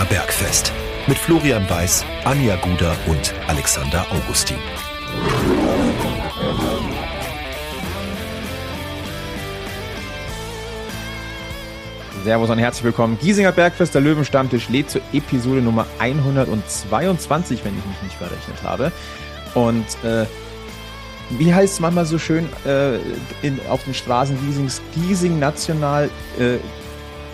Giesinger Bergfest. Mit Florian Weiß, Anja Guder und Alexander Augustin. Servus und herzlich willkommen. Giesinger Bergfest, der Löwenstammtisch lädt zur Episode Nummer 122, wenn ich mich nicht verrechnet habe. Und äh, wie heißt es manchmal so schön äh, in, auf den Straßen Giesings? Giesing National, äh,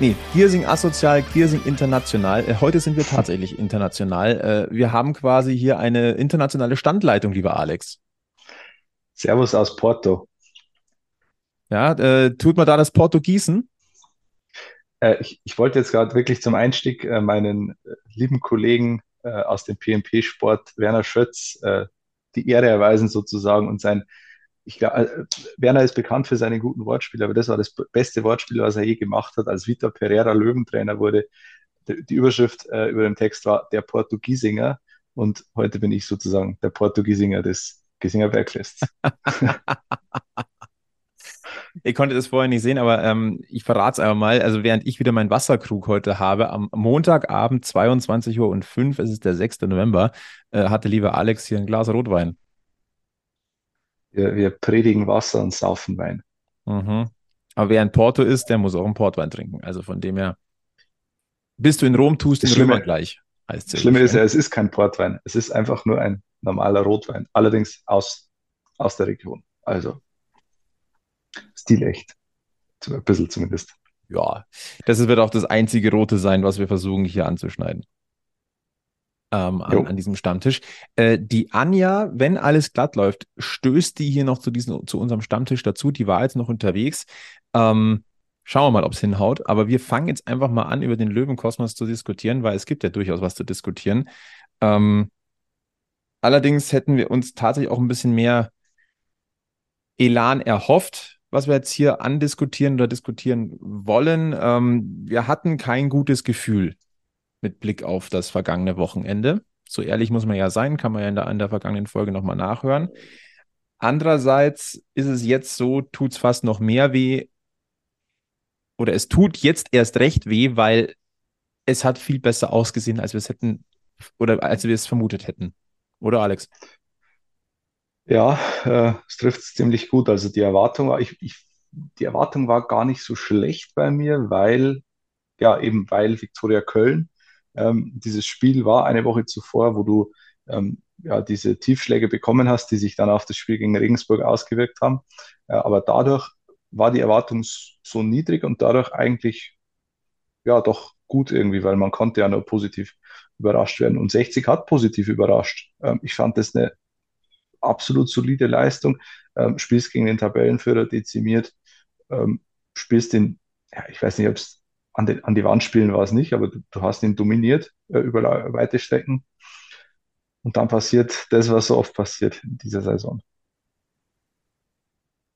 nee, Giersing Asozial, Giersing International. Äh, heute sind wir tatsächlich international. Äh, wir haben quasi hier eine internationale Standleitung, lieber Alex. Servus aus Porto. Ja, äh, tut man da das Porto gießen? Äh, ich, ich wollte jetzt gerade wirklich zum Einstieg äh, meinen äh, lieben Kollegen aus dem PMP-Sport, Werner Schötz, die Ehre erweisen sozusagen und sein, ich glaube, Werner ist bekannt für seine guten Wortspiele, aber das war das beste Wortspiel, was er je gemacht hat, als Vitor Pereira Löwentrainer wurde. Die Überschrift äh, über dem Text war der Portugiesinger und heute bin ich sozusagen der Portugiesinger des Giesinger Bergfests. Ihr konntet es vorher nicht sehen, aber ähm, ich verrate es einfach mal. Also während ich wieder meinen Wasserkrug heute habe, am Montagabend 22 Uhr und 5, es ist der 6. November, äh, hatte lieber Alex hier ein Glas Rotwein. Wir, wir predigen Wasser und saufen Wein. Mhm. Aber wer in Porto ist, der muss auch einen Portwein trinken. Also von dem her, bist du in Rom, tust du in Römer gleich. Heißt das Schlimme ist ja, es ist kein Portwein. Es ist einfach nur ein normaler Rotwein. Allerdings aus, aus der Region. Also stilecht. Ein bisschen zumindest. Ja, das wird auch das einzige Rote sein, was wir versuchen hier anzuschneiden. Ähm, an, an, diesem Stammtisch. Äh, die Anja, wenn alles glatt läuft, stößt die hier noch zu, diesem, zu unserem Stammtisch dazu. Die war jetzt noch unterwegs. Ähm, schauen wir mal, ob es hinhaut. Aber wir fangen jetzt einfach mal an, über den Löwenkosmos zu diskutieren, weil es gibt ja durchaus was zu diskutieren. Ähm, allerdings hätten wir uns tatsächlich auch ein bisschen mehr Elan erhofft was wir jetzt hier andiskutieren oder diskutieren wollen. Ähm, wir hatten kein gutes Gefühl mit Blick auf das vergangene Wochenende. So ehrlich muss man ja sein, kann man ja in der, in der vergangenen Folge nochmal nachhören. Andererseits ist es jetzt so, tut es fast noch mehr weh oder es tut jetzt erst recht weh, weil es hat viel besser ausgesehen, als wir es hätten oder als wir es vermutet hätten. Oder Alex? Ja, äh, es trifft es ziemlich gut. Also die Erwartung war, ich, ich, die Erwartung war gar nicht so schlecht bei mir, weil, ja, eben weil Viktoria Köln, ähm, dieses Spiel war eine Woche zuvor, wo du ähm, ja, diese Tiefschläge bekommen hast, die sich dann auf das Spiel gegen Regensburg ausgewirkt haben. Äh, aber dadurch war die Erwartung so niedrig und dadurch eigentlich ja doch gut irgendwie, weil man konnte ja nur positiv überrascht werden. Und 60 hat positiv überrascht. Ähm, ich fand das eine absolut solide Leistung. Ähm, spielst gegen den Tabellenführer dezimiert, ähm, spielst den, ja, ich weiß nicht, ob es an, an, die Wand spielen war es nicht, aber du, du hast ihn dominiert äh, über weite Strecken. Und dann passiert das, was so oft passiert in dieser Saison.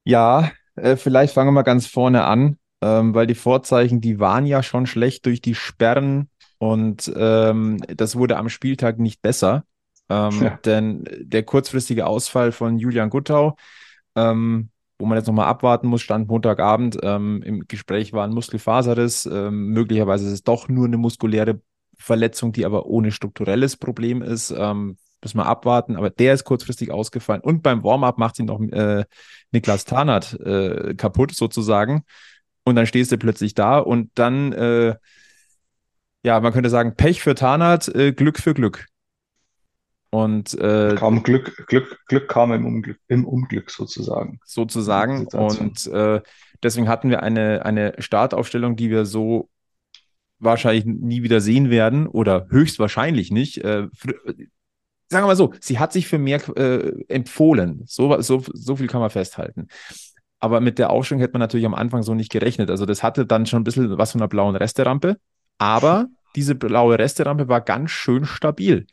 Ja, äh, vielleicht fangen wir mal ganz vorne an, ähm, weil die Vorzeichen, die waren ja schon schlecht durch die Sperren und ähm, das wurde am Spieltag nicht besser. Ähm, ja. Denn der kurzfristige Ausfall von Julian Guttau, ähm, wo man jetzt nochmal abwarten muss, stand Montagabend. Ähm, Im Gespräch war ein Muskelfaserriss. Ähm, möglicherweise ist es doch nur eine muskuläre Verletzung, die aber ohne strukturelles Problem ist. Ähm, müssen wir abwarten, aber der ist kurzfristig ausgefallen. Und beim Warm-up macht ihn noch äh, Niklas Tarnert äh, kaputt sozusagen. Und dann stehst du plötzlich da und dann, äh, ja, man könnte sagen, Pech für Tarnert, äh, Glück für Glück. Und äh, kam Glück, Glück, Glück kam im Unglück, im Unglück sozusagen. Sozusagen. Und äh, deswegen hatten wir eine, eine Startaufstellung, die wir so wahrscheinlich nie wieder sehen werden oder höchstwahrscheinlich nicht. Äh, sagen wir mal so, sie hat sich für mehr äh, empfohlen. So, so, so viel kann man festhalten. Aber mit der Aufstellung hätte man natürlich am Anfang so nicht gerechnet. Also das hatte dann schon ein bisschen was von einer blauen Resterampe. Aber diese blaue Resterampe war ganz schön stabil.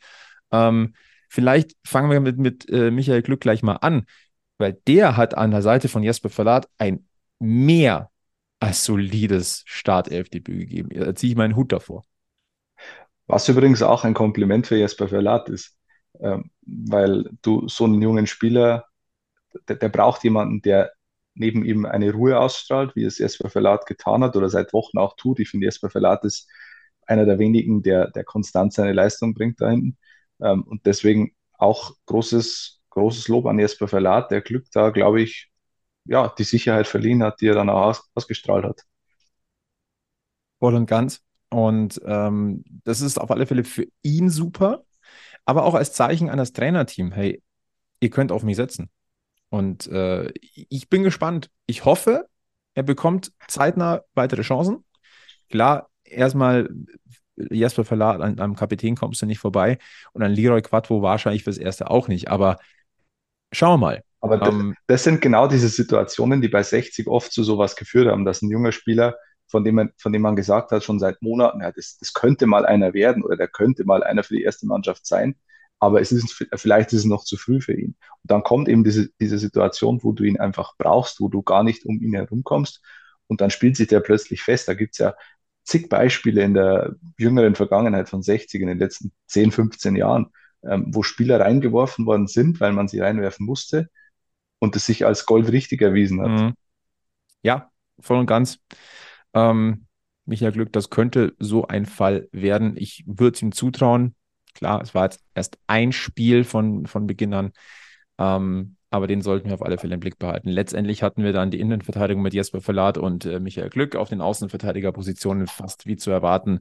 Ähm, Vielleicht fangen wir mit, mit äh, Michael Glück gleich mal an, weil der hat an der Seite von Jesper Verlat ein mehr als solides Startelfdebüt gegeben. Da ziehe ich meinen Hut davor. Was übrigens auch ein Kompliment für Jesper Verlat ist, ähm, weil du so einen jungen Spieler, der, der, braucht jemanden, der neben ihm eine Ruhe ausstrahlt, wie es Jesper Verlat getan hat oder seit Wochen auch tut. Ich finde, Jesper Verlat ist einer der wenigen, der, der konstant seine Leistung bringt da hinten. Ähm, und deswegen auch großes, großes Lob an Jesper Verlat, der Glück da, glaube ich, ja, die Sicherheit verliehen hat, die er dann auch aus, ausgestrahlt hat. Voll und ganz. Und ähm, das ist auf alle Fälle für ihn super, aber auch als Zeichen an das Trainerteam, hey, ihr könnt auf mich setzen. Und äh, ich bin gespannt. Ich hoffe, er bekommt zeitnah weitere Chancen. Klar, erstmal Jesper Verlat, an einem Kapitän kommst du nicht vorbei und an Leroy Quattro wahrscheinlich fürs Erste auch nicht. Aber schauen wir mal. Aber das, ähm, das sind genau diese Situationen, die bei 60 oft zu sowas geführt haben, dass ein junger Spieler, von dem man, von dem man gesagt hat, schon seit Monaten, ja, das, das könnte mal einer werden oder der könnte mal einer für die erste Mannschaft sein, aber es ist, vielleicht ist es noch zu früh für ihn. Und dann kommt eben diese, diese Situation, wo du ihn einfach brauchst, wo du gar nicht um ihn herumkommst und dann spielt sich der plötzlich fest. Da gibt es ja zig Beispiele in der jüngeren Vergangenheit von 60 in den letzten 10, 15 Jahren, ähm, wo Spieler reingeworfen worden sind, weil man sie reinwerfen musste und es sich als Gold richtig erwiesen hat. Mhm. Ja, voll und ganz. Ähm, Michael Glück, das könnte so ein Fall werden. Ich würde es ihm zutrauen. Klar, es war jetzt erst ein Spiel von, von Beginn an. Ähm, aber den sollten wir auf alle Fälle im Blick behalten. Letztendlich hatten wir dann die Innenverteidigung mit Jesper Verlat und äh, Michael Glück auf den Außenverteidigerpositionen fast wie zu erwarten.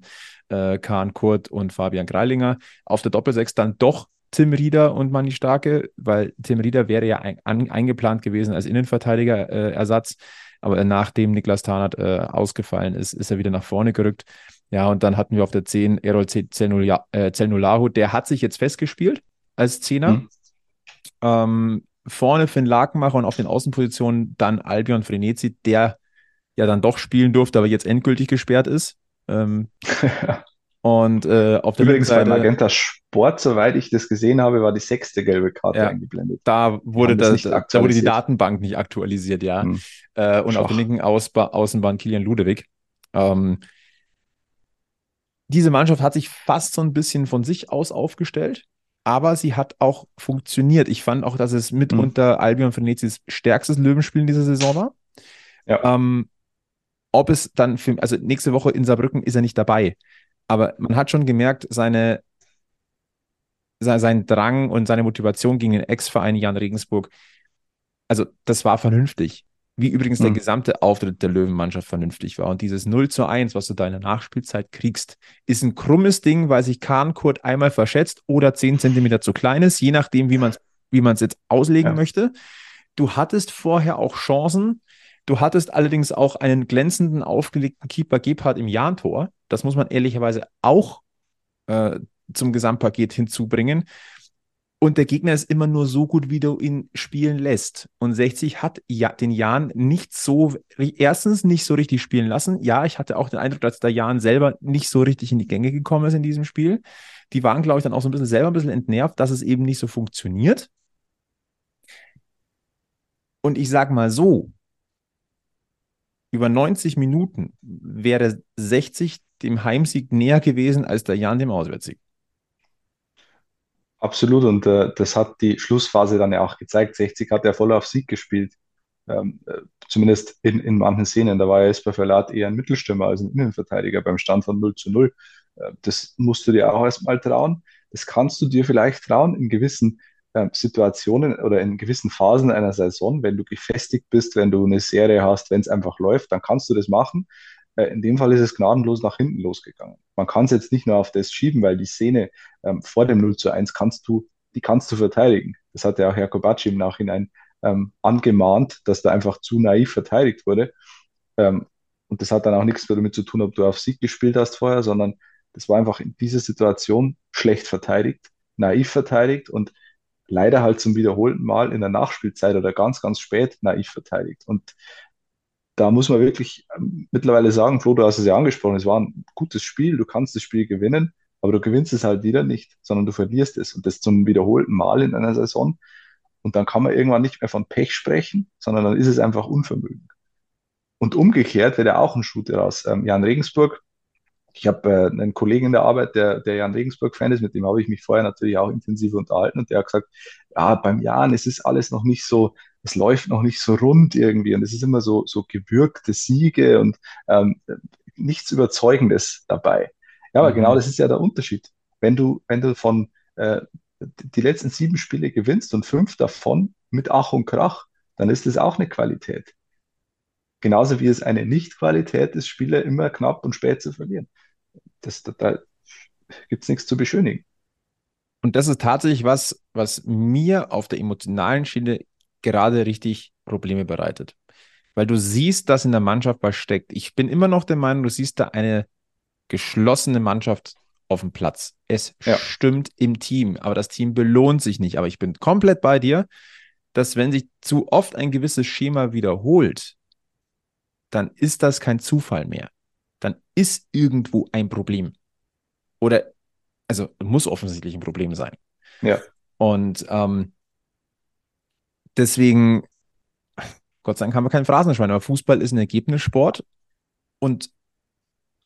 Äh, Kahn Kurt und Fabian Greilinger. Auf der Doppelsechs dann doch Tim Rieder und Manni Starke, weil Tim Rieder wäre ja ein, an, eingeplant gewesen als Innenverteidiger-Ersatz. Äh, aber nachdem Niklas Tarnert äh, ausgefallen ist, ist er wieder nach vorne gerückt. Ja, und dann hatten wir auf der 10 Errol Zelnulahu, der hat sich jetzt festgespielt als Zehner. Mhm. Ähm, vorne Finn Lakenmacher und auf den Außenpositionen dann Albion Frenetzi, der ja dann doch spielen durfte, aber jetzt endgültig gesperrt ist. Ähm, und äh, auf der Übrigens Seite, bei Magenta Sport, soweit ich das gesehen habe, war die sechste gelbe Karte ja, eingeblendet. Da wurde, das, da, da wurde die Datenbank nicht aktualisiert, ja. Hm. Äh, und Schach. auf der linken Ausba Außenbahn Kilian Ludewig. Ähm, diese Mannschaft hat sich fast so ein bisschen von sich aus aufgestellt aber sie hat auch funktioniert. Ich fand auch, dass es mitunter mhm. Albion Frenetsis stärkstes Löwenspiel in dieser Saison war. Ja. Ähm, ob es dann für, also nächste Woche in Saarbrücken ist er nicht dabei, aber man hat schon gemerkt, seine, sein Drang und seine Motivation gegen den Ex-Verein Jan Regensburg, also das war vernünftig. Wie übrigens der gesamte Auftritt der Löwenmannschaft vernünftig war. Und dieses 0 zu 1, was du da in der Nachspielzeit kriegst, ist ein krummes Ding, weil sich Kahn Kurt einmal verschätzt oder 10 Zentimeter zu klein ist, je nachdem, wie man es wie jetzt auslegen ja. möchte. Du hattest vorher auch Chancen. Du hattest allerdings auch einen glänzenden, aufgelegten Keeper Gebhardt im Jahn-Tor. Das muss man ehrlicherweise auch äh, zum Gesamtpaket hinzubringen. Und der Gegner ist immer nur so gut, wie du ihn spielen lässt. Und 60 hat ja, den Jan nicht so, erstens nicht so richtig spielen lassen. Ja, ich hatte auch den Eindruck, dass der Jan selber nicht so richtig in die Gänge gekommen ist in diesem Spiel. Die waren, glaube ich, dann auch so ein bisschen selber ein bisschen entnervt, dass es eben nicht so funktioniert. Und ich sage mal so, über 90 Minuten wäre 60 dem Heimsieg näher gewesen als der Jan dem Auswärtssieg. Absolut, und äh, das hat die Schlussphase dann ja auch gezeigt. 60 hat ja voll auf Sieg gespielt, ähm, äh, zumindest in, in manchen Szenen. Da war ja Jesper Verlat eher ein Mittelstürmer als ein Innenverteidiger beim Stand von 0 zu 0. Äh, das musst du dir auch erstmal trauen. Das kannst du dir vielleicht trauen in gewissen äh, Situationen oder in gewissen Phasen einer Saison, wenn du gefestigt bist, wenn du eine Serie hast, wenn es einfach läuft, dann kannst du das machen. Äh, in dem Fall ist es gnadenlos nach hinten losgegangen. Man kann es jetzt nicht nur auf das schieben, weil die Szene ähm, vor dem 0 zu 1 kannst du, die kannst du verteidigen. Das hat ja auch Herr Kobatschi im Nachhinein ähm, angemahnt, dass da einfach zu naiv verteidigt wurde. Ähm, und das hat dann auch nichts damit zu tun, ob du auf Sieg gespielt hast vorher, sondern das war einfach in dieser Situation schlecht verteidigt, naiv verteidigt und leider halt zum wiederholten Mal in der Nachspielzeit oder ganz, ganz spät naiv verteidigt. Und da muss man wirklich ähm, mittlerweile sagen, Flo, du hast es ja angesprochen, es war ein gutes Spiel, du kannst das Spiel gewinnen, aber du gewinnst es halt wieder nicht, sondern du verlierst es und das zum wiederholten Mal in einer Saison. Und dann kann man irgendwann nicht mehr von Pech sprechen, sondern dann ist es einfach Unvermögen. Und umgekehrt wäre auch ein Shooter aus. Ähm, Jan Regensburg ich habe äh, einen Kollegen in der Arbeit, der, der Jan Regensburg-Fan ist, mit dem habe ich mich vorher natürlich auch intensiv unterhalten und der hat gesagt, ja, beim Jan ist es alles noch nicht so, es läuft noch nicht so rund irgendwie und es ist immer so, so gewürgte Siege und ähm, nichts Überzeugendes dabei. Ja, aber genau mhm. das ist ja der Unterschied. Wenn du, wenn du von äh, die letzten sieben Spiele gewinnst und fünf davon mit Ach und Krach, dann ist das auch eine Qualität. Genauso wie es eine Nicht-Qualität ist, Spiele immer knapp und spät zu verlieren. Das, da da gibt es nichts zu beschönigen. Und das ist tatsächlich was, was mir auf der emotionalen Schiene gerade richtig Probleme bereitet. Weil du siehst, dass in der Mannschaft was steckt. Ich bin immer noch der Meinung, du siehst da eine geschlossene Mannschaft auf dem Platz. Es ja. stimmt im Team, aber das Team belohnt sich nicht. Aber ich bin komplett bei dir, dass wenn sich zu oft ein gewisses Schema wiederholt, dann ist das kein Zufall mehr. Dann ist irgendwo ein Problem. Oder, also muss offensichtlich ein Problem sein. Ja. Und ähm, deswegen, Gott sei Dank haben wir keinen Phrasenschwein, aber Fußball ist ein Ergebnissport und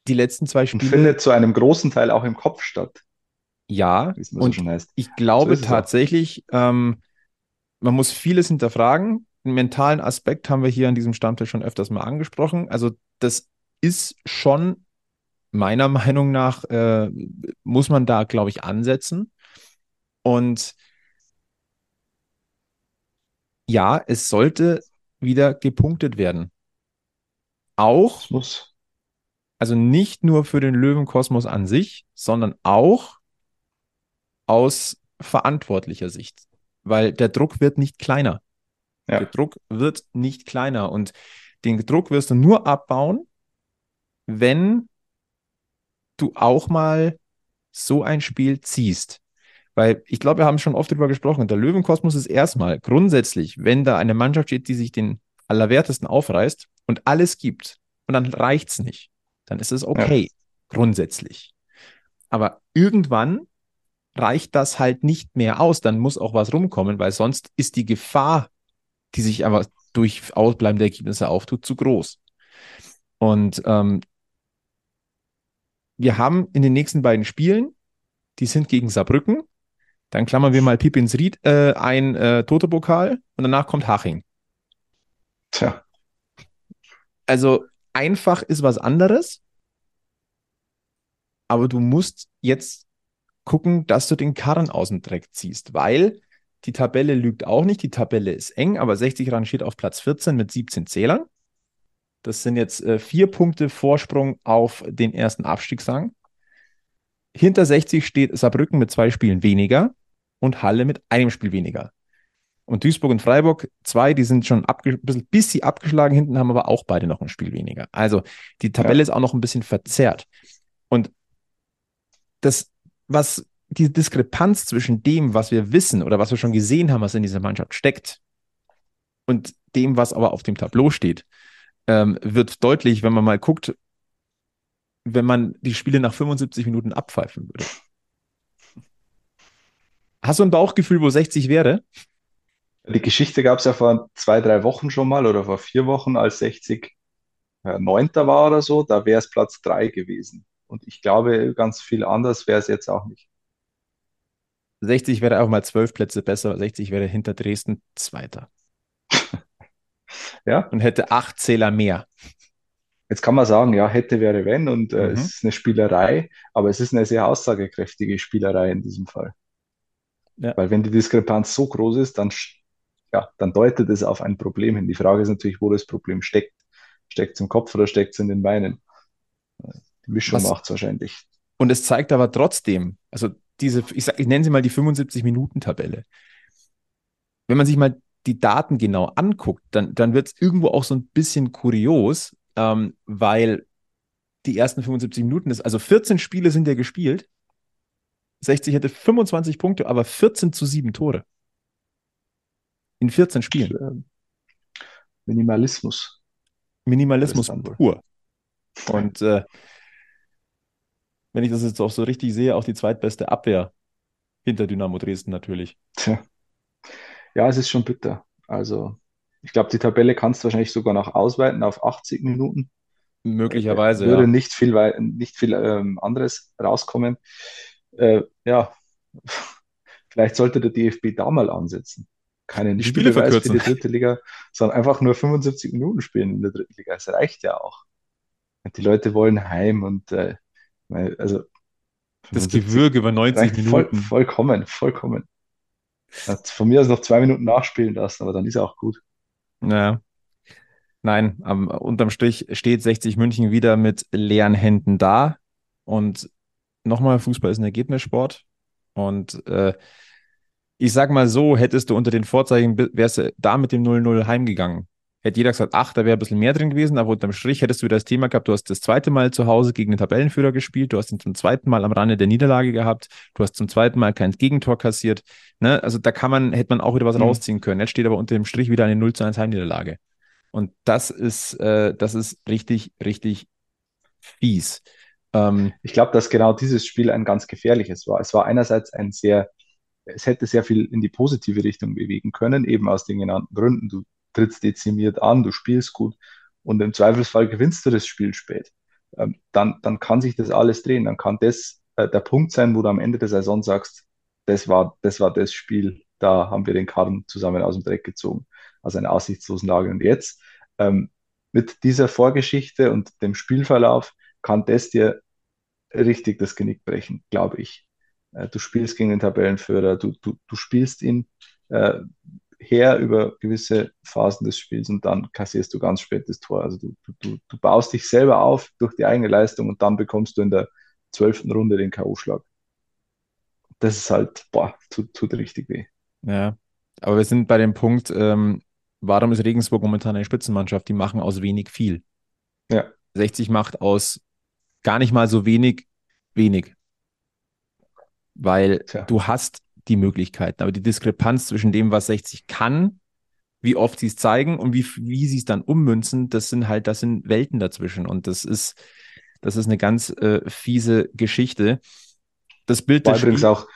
die letzten zwei Spiele. Und findet zu einem großen Teil auch im Kopf statt. Ja, und so ich glaube so tatsächlich, ähm, man muss vieles hinterfragen. Den mentalen Aspekt haben wir hier an diesem Stammtisch schon öfters mal angesprochen. Also das ist schon meiner Meinung nach, äh, muss man da, glaube ich, ansetzen. Und ja, es sollte wieder gepunktet werden. Auch, muss. also nicht nur für den Löwenkosmos an sich, sondern auch aus verantwortlicher Sicht, weil der Druck wird nicht kleiner. Ja. Der Druck wird nicht kleiner und den Druck wirst du nur abbauen, wenn du auch mal so ein Spiel ziehst. Weil ich glaube, wir haben schon oft darüber gesprochen. Der Löwenkosmos ist erstmal grundsätzlich, wenn da eine Mannschaft steht, die sich den Allerwertesten aufreißt und alles gibt und dann reicht es nicht, dann ist es okay, ja. grundsätzlich. Aber irgendwann reicht das halt nicht mehr aus. Dann muss auch was rumkommen, weil sonst ist die Gefahr, die sich aber durch ausbleibende Ergebnisse auftut, zu groß. Und ähm, wir haben in den nächsten beiden Spielen, die sind gegen Saarbrücken, dann klammern wir mal Pipins Ried äh, ein äh, Toto-Pokal und danach kommt Haching. Tja. Also einfach ist was anderes, aber du musst jetzt gucken, dass du den Karren aus dem Dreck ziehst, weil die Tabelle lügt auch nicht. Die Tabelle ist eng, aber 60 rangiert auf Platz 14 mit 17 Zählern. Das sind jetzt äh, vier Punkte Vorsprung auf den ersten Abstiegsrang. Hinter 60 steht Saarbrücken mit zwei Spielen weniger und Halle mit einem Spiel weniger. Und Duisburg und Freiburg, zwei, die sind schon ein bisschen, bisschen abgeschlagen hinten, haben aber auch beide noch ein Spiel weniger. Also die Tabelle ja. ist auch noch ein bisschen verzerrt. Und das, was die Diskrepanz zwischen dem, was wir wissen oder was wir schon gesehen haben, was in dieser Mannschaft steckt, und dem, was aber auf dem Tableau steht, ähm, wird deutlich, wenn man mal guckt, wenn man die Spiele nach 75 Minuten abpfeifen würde. Hast du ein Bauchgefühl, wo 60 wäre? Die Geschichte gab es ja vor zwei, drei Wochen schon mal oder vor vier Wochen, als 60 äh, Neunter war oder so. Da wäre es Platz drei gewesen. Und ich glaube, ganz viel anders wäre es jetzt auch nicht. 60 wäre auch mal zwölf Plätze besser. 60 wäre hinter Dresden Zweiter. ja. Und hätte acht Zähler mehr. Jetzt kann man sagen, ja, hätte, wäre, wenn. Und äh, mhm. es ist eine Spielerei. Aber es ist eine sehr aussagekräftige Spielerei in diesem Fall. Ja. Weil wenn die Diskrepanz so groß ist, dann, ja, dann deutet es auf ein Problem hin. Die Frage ist natürlich, wo das Problem steckt. Steckt es im Kopf oder steckt es in den Beinen? Die Mischung macht es wahrscheinlich. Und es zeigt aber trotzdem, also diese, ich, sag, ich nenne sie mal die 75-Minuten-Tabelle. Wenn man sich mal die Daten genau anguckt, dann, dann wird es irgendwo auch so ein bisschen kurios, ähm, weil die ersten 75 Minuten ist, also 14 Spiele sind ja gespielt 60 hätte 25 Punkte, aber 14 zu 7 Tore. In 14 Spielen. Minimalismus. Minimalismus pur. Und äh, wenn ich das jetzt auch so richtig sehe, auch die zweitbeste Abwehr hinter Dynamo Dresden natürlich. Tja. Ja, es ist schon bitter. Also, ich glaube, die Tabelle kannst du wahrscheinlich sogar noch ausweiten auf 80 Minuten. Möglicherweise. Würde ja. nicht viel, nicht viel ähm, anderes rauskommen äh, ja, vielleicht sollte der DFB da mal ansetzen. Keine die Spiele verkürzen. für die dritte Liga, sondern einfach nur 75 Minuten spielen in der dritten Liga. Das reicht ja auch. Und die Leute wollen heim und äh, also Das Gewürge über 90 Minuten. Voll, vollkommen, vollkommen. Hat von mir aus noch zwei Minuten nachspielen lassen, aber dann ist er auch gut. Naja. Nein, am, unterm Strich steht 60 München wieder mit leeren Händen da. Und nochmal, Fußball ist ein Ergebnissport. Und äh, ich sag mal so, hättest du unter den Vorzeichen, wärst du da mit dem 0-0 heimgegangen. Hätte jeder gesagt, ach, da wäre ein bisschen mehr drin gewesen, aber unterm Strich hättest du wieder das Thema gehabt, du hast das zweite Mal zu Hause gegen den Tabellenführer gespielt, du hast ihn zum zweiten Mal am Rande der Niederlage gehabt, du hast zum zweiten Mal kein Gegentor kassiert. Ne? Also da kann man, hätte man auch wieder was mhm. rausziehen können. Jetzt steht aber unter dem Strich wieder eine 0 zu 1 Heimniederlage. Und das ist, äh, das ist richtig, richtig fies. Ähm, ich glaube, dass genau dieses Spiel ein ganz gefährliches war. Es war einerseits ein sehr, es hätte sehr viel in die positive Richtung bewegen können, eben aus den genannten Gründen. Du trittst dezimiert an, du spielst gut und im Zweifelsfall gewinnst du das Spiel spät. Ähm, dann, dann kann sich das alles drehen. Dann kann das äh, der Punkt sein, wo du am Ende der Saison sagst, das war, das war das Spiel, da haben wir den Karten zusammen aus dem Dreck gezogen, aus einer aussichtslosen Lage. Und jetzt ähm, mit dieser Vorgeschichte und dem Spielverlauf kann das dir richtig das Genick brechen, glaube ich. Äh, du spielst gegen den Tabellenführer, du, du, du spielst ihn äh, her über gewisse Phasen des Spiels und dann kassierst du ganz spät das Tor. Also du, du, du baust dich selber auf durch die eigene Leistung und dann bekommst du in der zwölften Runde den K.O.-Schlag. Das ist halt, boah, tut, tut richtig weh. Ja, aber wir sind bei dem Punkt, ähm, warum ist Regensburg momentan eine Spitzenmannschaft? Die machen aus wenig viel. Ja. 60 macht aus gar nicht mal so wenig, wenig. Weil Tja. du hast die Möglichkeiten. Aber die Diskrepanz zwischen dem, was 60 kann, wie oft sie es zeigen und wie, wie sie es dann ummünzen, das sind halt, das sind Welten dazwischen. Und das ist, das ist eine ganz äh, fiese Geschichte. Das Bild war übrigens auch,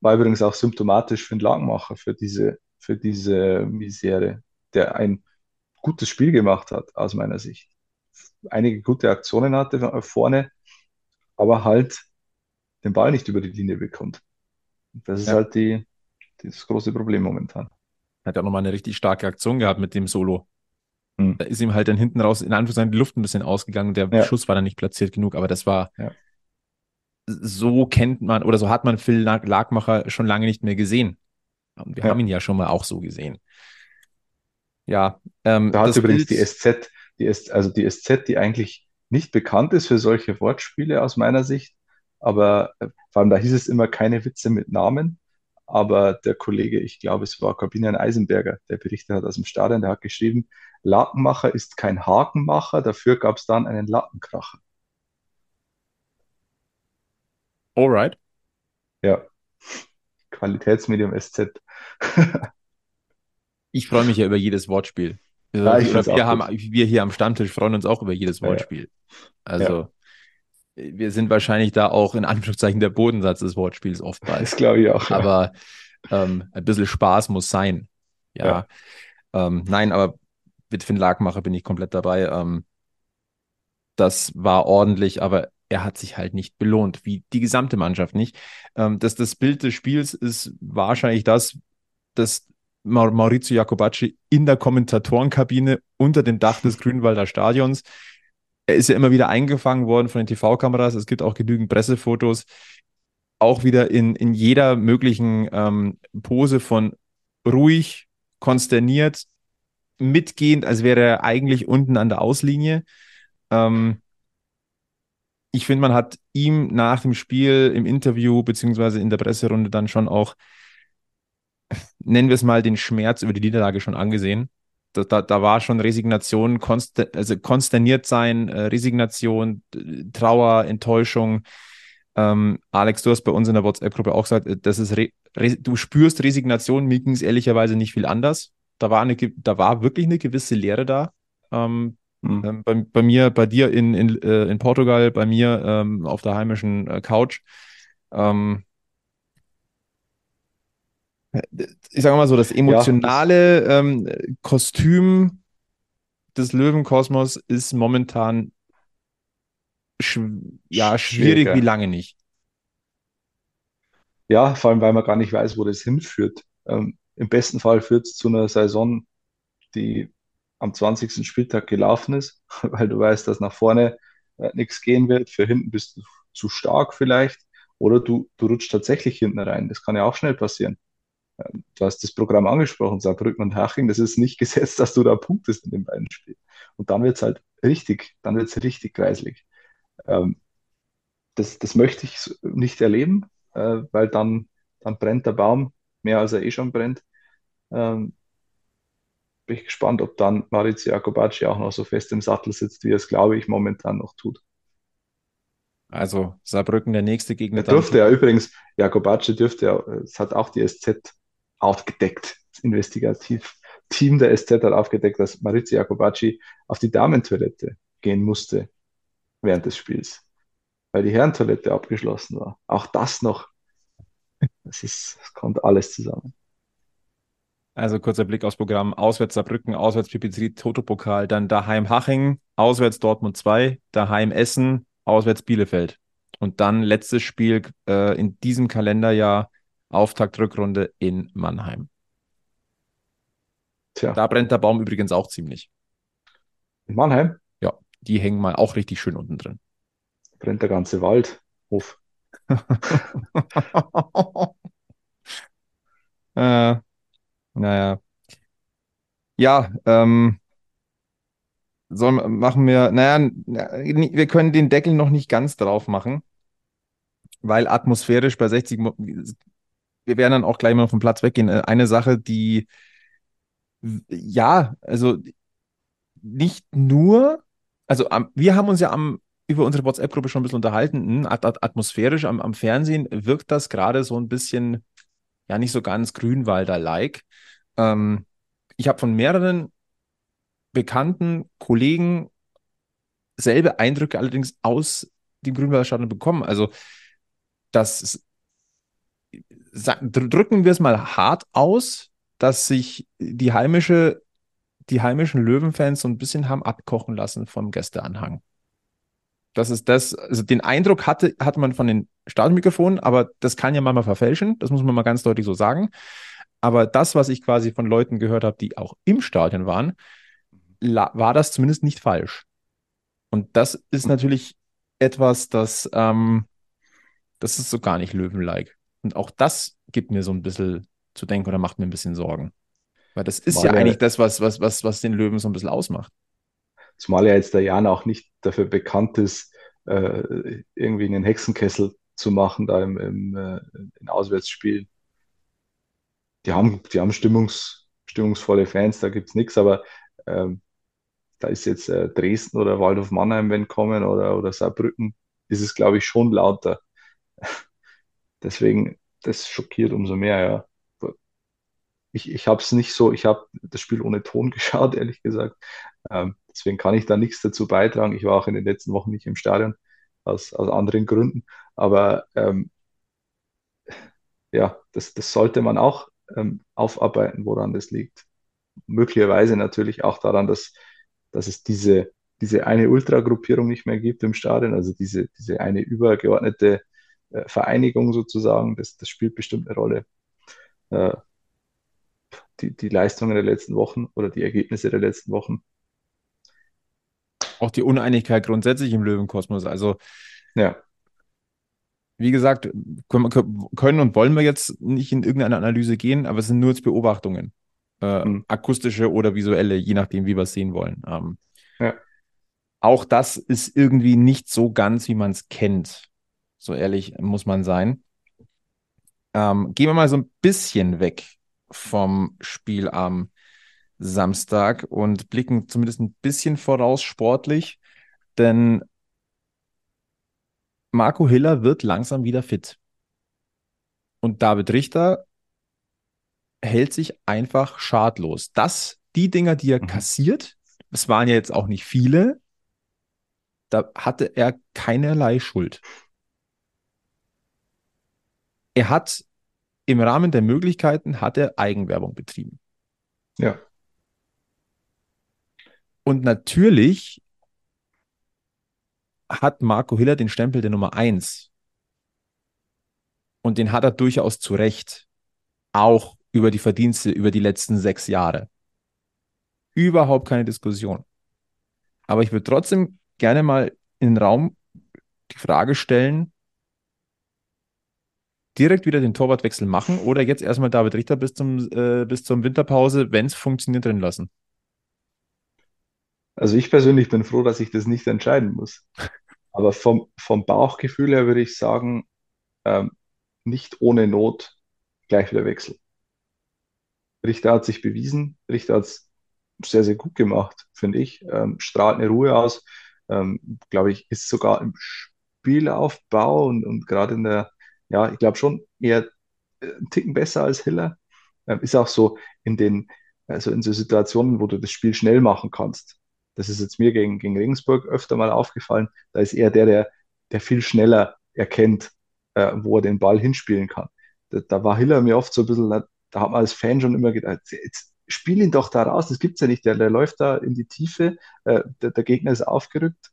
war übrigens auch symptomatisch für den Lagenmacher, für diese, für diese Misere, der ein gutes Spiel gemacht hat, aus meiner Sicht. Einige gute Aktionen hatte vorne, aber halt den Ball nicht über die Linie bekommt. Das ist ja. halt die, das große Problem momentan. Er hat ja nochmal eine richtig starke Aktion gehabt mit dem Solo. Mhm. Da ist ihm halt dann hinten raus, in Anführungszeichen, die Luft ein bisschen ausgegangen. Der ja. Schuss war dann nicht platziert genug, aber das war, ja. so kennt man oder so hat man Phil Lagmacher schon lange nicht mehr gesehen. Und wir haben ihn ja schon mal auch so gesehen. Ja. Ähm, da hat übrigens die SZ, die ist, also die SZ, die eigentlich nicht bekannt ist für solche Wortspiele aus meiner Sicht, aber äh, vor allem da hieß es immer keine Witze mit Namen. Aber der Kollege, ich glaube, es war Corbinian Eisenberger, der berichtet hat aus dem Stadion, der hat geschrieben, Lakenmacher ist kein Hakenmacher, dafür gab es dann einen Lattenkracher. Alright. Ja. Qualitätsmedium SZ. ich freue mich ja über jedes Wortspiel. Ja, wir, haben, wir hier am Stammtisch freuen uns auch über jedes Wortspiel. Also wir sind wahrscheinlich da auch in Anführungszeichen der Bodensatz des Wortspiels oftmals. Das glaube ich auch. Aber ähm, ein bisschen Spaß muss sein. Ja. Ähm, nein, aber mit Finn Lagmacher bin ich komplett dabei. Ähm, das war ordentlich, aber er hat sich halt nicht belohnt, wie die gesamte Mannschaft nicht. Ähm, das, das Bild des Spiels ist wahrscheinlich das, dass Maurizio Jacobacci in der Kommentatorenkabine unter dem Dach des Grünwalder Stadions er ist ja immer wieder eingefangen worden von den TV-Kameras. Es gibt auch genügend Pressefotos. Auch wieder in, in jeder möglichen ähm, Pose von ruhig, konsterniert, mitgehend, als wäre er eigentlich unten an der Auslinie. Ähm, ich finde, man hat ihm nach dem Spiel im Interview beziehungsweise in der Presserunde dann schon auch, nennen wir es mal, den Schmerz über die Niederlage schon angesehen da, da, da war schon Resignation, konst, also konsterniert sein, äh, Resignation, Trauer, Enttäuschung. Ähm, Alex, du hast bei uns in der WhatsApp-Gruppe auch gesagt, äh, das ist du spürst Resignation, mir ging es ehrlicherweise nicht viel anders. Da war, eine, da war wirklich eine gewisse Leere da. Ähm, mhm. bei, bei, mir, bei dir in, in, äh, in Portugal, bei mir ähm, auf der heimischen äh, Couch. Ähm, ich sage mal so, das emotionale ja. ähm, Kostüm des Löwenkosmos ist momentan schw ja, schwierig wie lange nicht. Ja, vor allem, weil man gar nicht weiß, wo das hinführt. Ähm, Im besten Fall führt es zu einer Saison, die am 20. Spieltag gelaufen ist, weil du weißt, dass nach vorne äh, nichts gehen wird. Für hinten bist du zu stark vielleicht. Oder du, du rutschst tatsächlich hinten rein. Das kann ja auch schnell passieren. Du hast das Programm angesprochen, Saarbrücken und Haching. Das ist nicht gesetzt, dass du da punktest in den beiden Spielen. Und dann wird es halt richtig, dann wird es richtig kreislig. Ähm, das, das möchte ich nicht erleben, äh, weil dann, dann brennt der Baum mehr als er eh schon brennt. Ähm, bin ich gespannt, ob dann Maurizio Jacobacci auch noch so fest im Sattel sitzt, wie er es, glaube ich, momentan noch tut. Also Saarbrücken der nächste Gegner. Er dürfte ja übrigens, Jacobacci dürfte ja, es hat auch die SZ aufgedeckt, das Investigativ-Team der SZ hat aufgedeckt, dass Maurizio Jacobacci auf die Damentoilette gehen musste während des Spiels, weil die Herrentoilette abgeschlossen war. Auch das noch. Das, ist, das kommt alles zusammen. Also kurzer Blick aufs Programm. Auswärts Saarbrücken, auswärts Pipizri, Toto-Pokal, dann daheim Haching, auswärts Dortmund 2, daheim Essen, auswärts Bielefeld. Und dann letztes Spiel äh, in diesem Kalenderjahr, Auftakt-Rückrunde in Mannheim. Tja. Da brennt der Baum übrigens auch ziemlich. In Mannheim? Ja, die hängen mal auch richtig schön unten drin. Brennt der ganze Waldhof. äh, naja. Ja, ähm, sollen, machen wir, naja, wir können den Deckel noch nicht ganz drauf machen, weil atmosphärisch bei 60, wir werden dann auch gleich mal vom Platz weggehen. Äh, eine Sache, die, ja, also nicht nur, also wir haben uns ja am, über unsere WhatsApp-Gruppe schon ein bisschen unterhalten, atmosphärisch am, am Fernsehen wirkt das gerade so ein bisschen, ja, nicht so ganz Grünwalder-like. Ähm, ich habe von mehreren bekannten Kollegen selbe Eindrücke allerdings aus dem Grünwalder Stadion bekommen. Also das drücken wir es mal hart aus, dass sich die heimische, die heimischen Löwenfans so ein bisschen haben abkochen lassen vom Gästeanhang. Das ist das, also den Eindruck hatte, hatte man von den Stadionmikrofonen, aber das kann ja manchmal verfälschen, das muss man mal ganz deutlich so sagen. Aber das, was ich quasi von Leuten gehört habe, die auch im Stadion waren, war das zumindest nicht falsch. Und das ist natürlich etwas, das, ähm, das ist so gar nicht Löwen-like. Und auch das gibt mir so ein bisschen zu denken oder macht mir ein bisschen Sorgen. Weil das ist Zumal ja eigentlich das, was, was, was, was den Löwen so ein bisschen ausmacht. Zumal ja jetzt der Jan auch nicht dafür bekannt ist, äh, irgendwie einen Hexenkessel zu machen da im, im äh, in Auswärtsspielen die haben, die haben Stimmungs, stimmungsvolle Fans, da gibt es nichts, aber ähm, da ist jetzt äh, Dresden oder Waldhof Mannheim, wenn kommen, oder, oder Saarbrücken, ist es, glaube ich, schon lauter. Deswegen, das schockiert umso mehr, ja. Ich, ich habe es nicht so, ich habe das Spiel ohne Ton geschaut, ehrlich gesagt. Ähm, deswegen kann ich da nichts dazu beitragen. Ich war auch in den letzten Wochen nicht im Stadion, aus, aus anderen Gründen. Aber ähm, ja, das, das sollte man auch ähm, aufarbeiten, woran das liegt. Möglicherweise natürlich auch daran, dass, dass es diese, diese eine Ultragruppierung nicht mehr gibt im Stadion, also diese, diese eine übergeordnete Vereinigung sozusagen, das, das spielt bestimmt eine Rolle. Äh, die, die Leistungen der letzten Wochen oder die Ergebnisse der letzten Wochen. Auch die Uneinigkeit grundsätzlich im Löwenkosmos. Also ja wie gesagt, können und wollen wir jetzt nicht in irgendeine Analyse gehen, aber es sind nur jetzt Beobachtungen. Äh, mhm. Akustische oder visuelle, je nachdem, wie wir es sehen wollen. Ähm, ja. Auch das ist irgendwie nicht so ganz, wie man es kennt. So ehrlich muss man sein. Ähm, gehen wir mal so ein bisschen weg vom Spiel am Samstag und blicken zumindest ein bisschen voraus sportlich, denn Marco Hiller wird langsam wieder fit. Und David Richter hält sich einfach schadlos. Das, die Dinger, die er mhm. kassiert, es waren ja jetzt auch nicht viele, da hatte er keinerlei Schuld. Er hat im Rahmen der Möglichkeiten hat er Eigenwerbung betrieben. Ja. Und natürlich hat Marco Hiller den Stempel der Nummer 1. Und den hat er durchaus zu Recht. Auch über die Verdienste über die letzten sechs Jahre. Überhaupt keine Diskussion. Aber ich würde trotzdem gerne mal in den Raum die Frage stellen, direkt wieder den Torwartwechsel machen oder jetzt erstmal David Richter bis zum, äh, bis zum Winterpause, wenn es funktioniert, drin lassen? Also ich persönlich bin froh, dass ich das nicht entscheiden muss. Aber vom, vom Bauchgefühl her würde ich sagen, ähm, nicht ohne Not gleich wieder wechseln. Richter hat sich bewiesen, Richter hat es sehr, sehr gut gemacht, finde ich. Ähm, strahlt eine Ruhe aus. Ähm, Glaube ich, ist sogar im Spielaufbau und, und gerade in der, ja, ich glaube schon eher äh, einen Ticken besser als Hiller. Ähm, ist auch so in den, also in so Situationen, wo du das Spiel schnell machen kannst. Das ist jetzt mir gegen, gegen Regensburg öfter mal aufgefallen. Da ist er der, der, der viel schneller erkennt, äh, wo er den Ball hinspielen kann. Da, da war Hiller mir oft so ein bisschen, da, hat man als Fan schon immer gedacht, jetzt spiel ihn doch da raus, das gibt's ja nicht. Der, der läuft da in die Tiefe, äh, der, der Gegner ist aufgerückt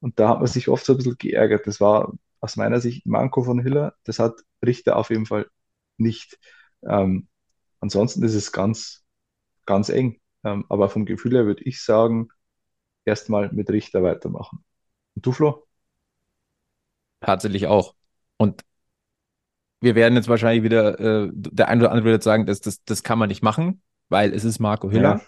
und da hat man sich oft so ein bisschen geärgert. Das war aus meiner Sicht Manko von Hiller. Das hat Richter auf jeden Fall nicht. Ähm, ansonsten ist es ganz, ganz eng. Ähm, aber vom Gefühl her würde ich sagen, erstmal mit Richter weitermachen. Und du, Flo? Tatsächlich auch. Und wir werden jetzt wahrscheinlich wieder, äh, der eine oder andere wird sagen, das, das, das kann man nicht machen, weil es ist Marco Hiller. Ja.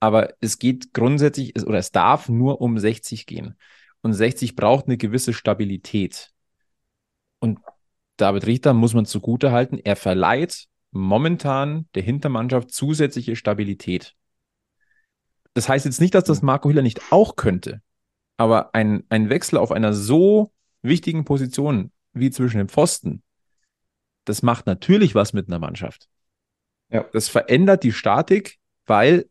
Aber es geht grundsätzlich, oder es darf nur um 60 gehen. Und 60 braucht eine gewisse Stabilität. Und David Richter muss man zugute halten, er verleiht momentan der Hintermannschaft zusätzliche Stabilität. Das heißt jetzt nicht, dass das Marco Hiller nicht auch könnte, aber ein, ein Wechsel auf einer so wichtigen Position wie zwischen den Pfosten, das macht natürlich was mit einer Mannschaft. Ja. Das verändert die Statik, weil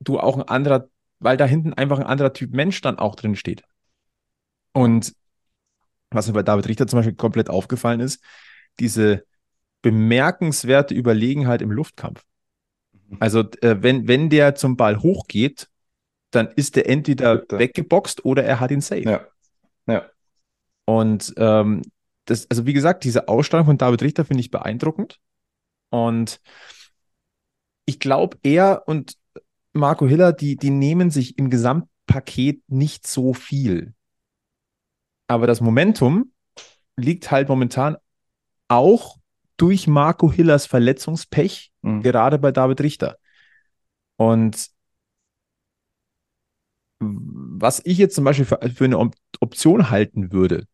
du auch ein anderer, weil da hinten einfach ein anderer Typ Mensch dann auch drin steht. Und was mir bei David Richter zum Beispiel komplett aufgefallen ist, diese bemerkenswerte Überlegenheit im Luftkampf. Mhm. Also, äh, wenn, wenn der zum Ball hochgeht, dann ist der entweder Bitte. weggeboxt oder er hat ihn safe. Ja. ja. Und ähm, das, also wie gesagt, diese Ausstrahlung von David Richter finde ich beeindruckend. Und ich glaube, er und Marco Hiller, die, die nehmen sich im Gesamtpaket nicht so viel. Aber das Momentum liegt halt momentan auch durch Marco Hillers Verletzungspech, mhm. gerade bei David Richter. Und was ich jetzt zum Beispiel für, für eine Option halten würde,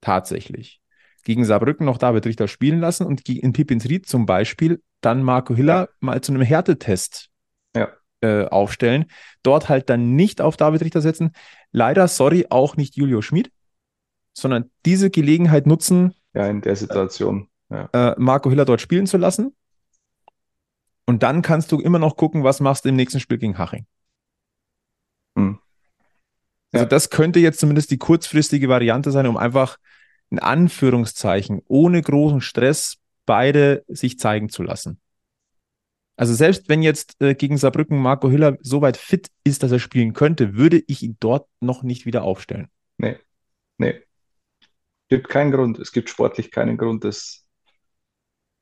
tatsächlich, gegen Saarbrücken noch David Richter spielen lassen und in Pippins Ried zum Beispiel dann Marco Hiller ja. mal zu einem Härtetest ja. äh, aufstellen. Dort halt dann nicht auf David Richter setzen. Leider, sorry, auch nicht Julio Schmid, sondern diese Gelegenheit nutzen. Ja, in der Situation. Ja. Äh, Marco Hiller dort spielen zu lassen. Und dann kannst du immer noch gucken, was machst du im nächsten Spiel gegen Haching. Hm. Also das könnte jetzt zumindest die kurzfristige Variante sein, um einfach in Anführungszeichen, ohne großen Stress beide sich zeigen zu lassen. Also selbst wenn jetzt äh, gegen Saarbrücken Marco Hiller so weit fit ist, dass er spielen könnte, würde ich ihn dort noch nicht wieder aufstellen. Nee, nee. Gibt keinen Grund. Es gibt sportlich keinen Grund, das,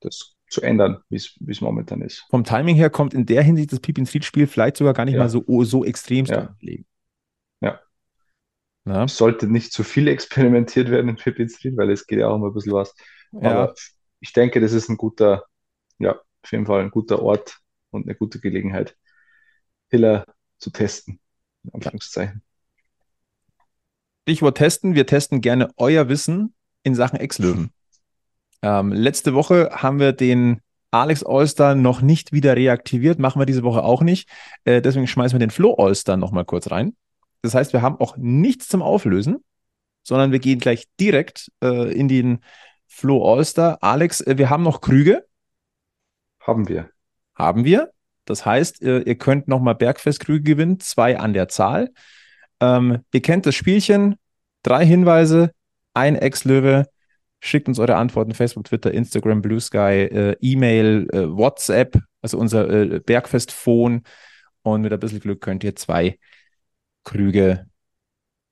das zu ändern, wie es momentan ist. Vom Timing her kommt in der Hinsicht das Pippin Street-Spiel vielleicht sogar gar nicht ja. mal so, so extrem ja. Ja. Ja. Es sollte nicht zu viel experimentiert werden in Pippin Street, weil es geht ja auch immer ein bisschen was. Ja. Aber ich denke, das ist ein guter, ja, auf jeden Fall ein guter Ort und eine gute Gelegenheit, Hiller zu testen. In Anführungszeichen. Stichwort testen. Wir testen gerne euer Wissen in Sachen Ex-Löwen. Ähm, letzte Woche haben wir den Alex Allstar noch nicht wieder reaktiviert, machen wir diese Woche auch nicht. Äh, deswegen schmeißen wir den Flo Allstar noch mal kurz rein. Das heißt, wir haben auch nichts zum Auflösen, sondern wir gehen gleich direkt äh, in den Flo Allstar. Alex, äh, wir haben noch Krüge. Haben wir. Haben wir. Das heißt, äh, ihr könnt nochmal Bergfestkrüge gewinnen, zwei an der Zahl. Ähm, ihr kennt das Spielchen. Drei Hinweise, ein Ex-Löwe. Schickt uns eure Antworten: Facebook, Twitter, Instagram, Blue Sky, äh, E-Mail, äh, WhatsApp, also unser äh, Bergfest-Phone. Und mit ein bisschen Glück könnt ihr zwei Krüge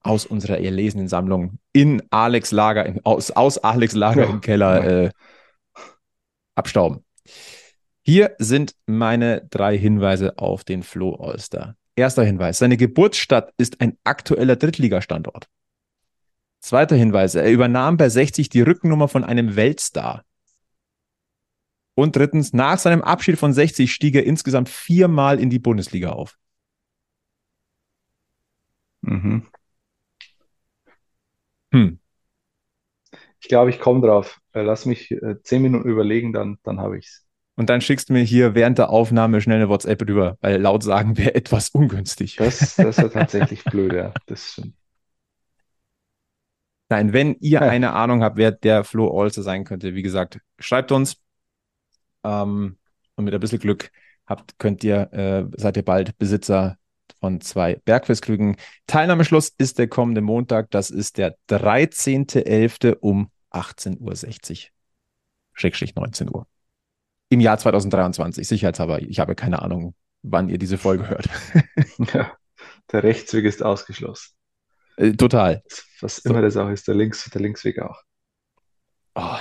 aus unserer erlesenen Sammlung in Alex Lager, in, aus, aus Alex Lager ja. im Keller äh, abstauben. Hier sind meine drei Hinweise auf den Flo Olster. Erster Hinweis: Seine Geburtsstadt ist ein aktueller Drittligastandort. Zweiter Hinweis, er übernahm bei 60 die Rückennummer von einem Weltstar. Und drittens, nach seinem Abschied von 60 stieg er insgesamt viermal in die Bundesliga auf. Mhm. Hm. Ich glaube, ich komme drauf. Äh, lass mich äh, zehn Minuten überlegen, dann, dann habe ich es. Und dann schickst du mir hier während der Aufnahme schnell eine WhatsApp rüber, weil laut sagen wäre etwas ungünstig. Das, das ist tatsächlich blöd, ja. Das stimmt. Nein, wenn ihr ja. eine Ahnung habt, wer der Flo Olse sein könnte, wie gesagt, schreibt uns. Ähm, und mit ein bisschen Glück habt, könnt ihr, äh, seid ihr bald Besitzer von zwei Bergfestkrügen. Teilnahmeschluss ist der kommende Montag. Das ist der 13.11. um 18.60 Uhr. Schrägstrich 19 Uhr. Im Jahr 2023, sicherheitshalber. Ich habe keine Ahnung, wann ihr diese Folge hört. ja, der Rechtsweg ist ausgeschlossen. Äh, total. Was immer so. das auch ist, der, Links, der Linksweg auch. Oh,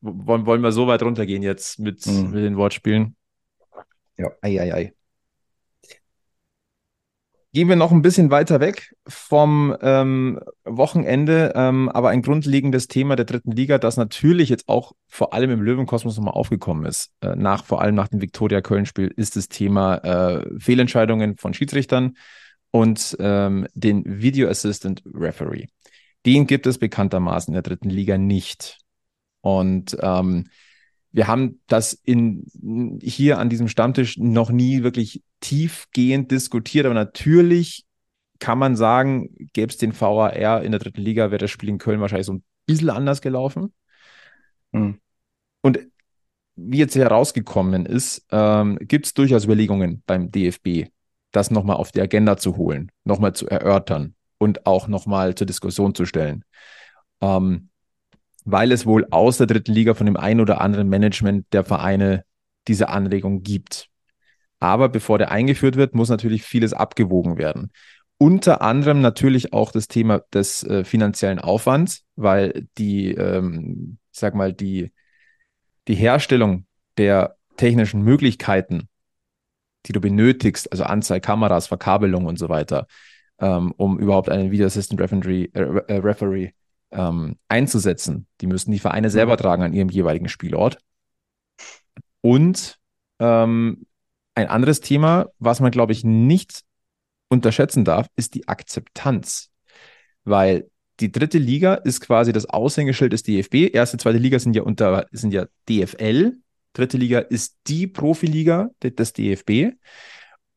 wollen, wollen wir so weit runtergehen jetzt mit, mhm. mit den Wortspielen? Ja. Eieiei. Ei, ei. Gehen wir noch ein bisschen weiter weg vom ähm, Wochenende, ähm, aber ein grundlegendes Thema der dritten Liga, das natürlich jetzt auch vor allem im Löwenkosmos nochmal aufgekommen ist, äh, nach, vor allem nach dem Viktoria Köln-Spiel, ist das Thema äh, Fehlentscheidungen von Schiedsrichtern und ähm, den Video Assistant Referee. Den gibt es bekanntermaßen in der dritten Liga nicht. Und ähm, wir haben das in, hier an diesem Stammtisch noch nie wirklich tiefgehend diskutiert, aber natürlich kann man sagen, gäbe es den VAR in der dritten Liga, wäre das Spiel in Köln wahrscheinlich so ein bisschen anders gelaufen. Mhm. Und wie jetzt herausgekommen ist, ähm, gibt es durchaus Überlegungen beim DFB, das nochmal auf die Agenda zu holen, nochmal zu erörtern und auch nochmal zur Diskussion zu stellen. Ähm, weil es wohl aus der dritten Liga von dem einen oder anderen Management der Vereine diese Anregung gibt. Aber bevor der eingeführt wird, muss natürlich vieles abgewogen werden. Unter anderem natürlich auch das Thema des äh, finanziellen Aufwands, weil die, ähm, ich sag mal, die, die Herstellung der technischen Möglichkeiten, die du benötigst, also Anzahl Kameras, Verkabelung und so weiter, ähm, um überhaupt einen Video Assistant Referee, äh, äh Referee ähm, einzusetzen. Die müssen die Vereine selber tragen an ihrem jeweiligen Spielort. Und ähm, ein anderes Thema, was man, glaube ich, nicht unterschätzen darf, ist die Akzeptanz. Weil die dritte Liga ist quasi das Aushängeschild des DFB. Erste, zweite Liga sind ja unter, sind ja DFL. Dritte Liga ist die Profiliga des DFB.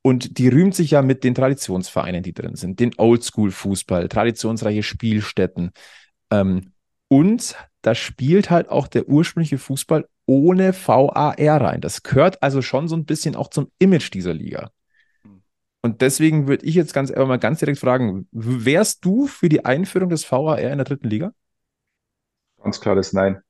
Und die rühmt sich ja mit den Traditionsvereinen, die drin sind, den Oldschool-Fußball, traditionsreiche Spielstätten, ähm, und da spielt halt auch der ursprüngliche Fußball ohne VAR rein. Das gehört also schon so ein bisschen auch zum Image dieser Liga. Und deswegen würde ich jetzt ganz einfach mal ganz direkt fragen: Wärst du für die Einführung des VAR in der dritten Liga? Ganz klar das Nein.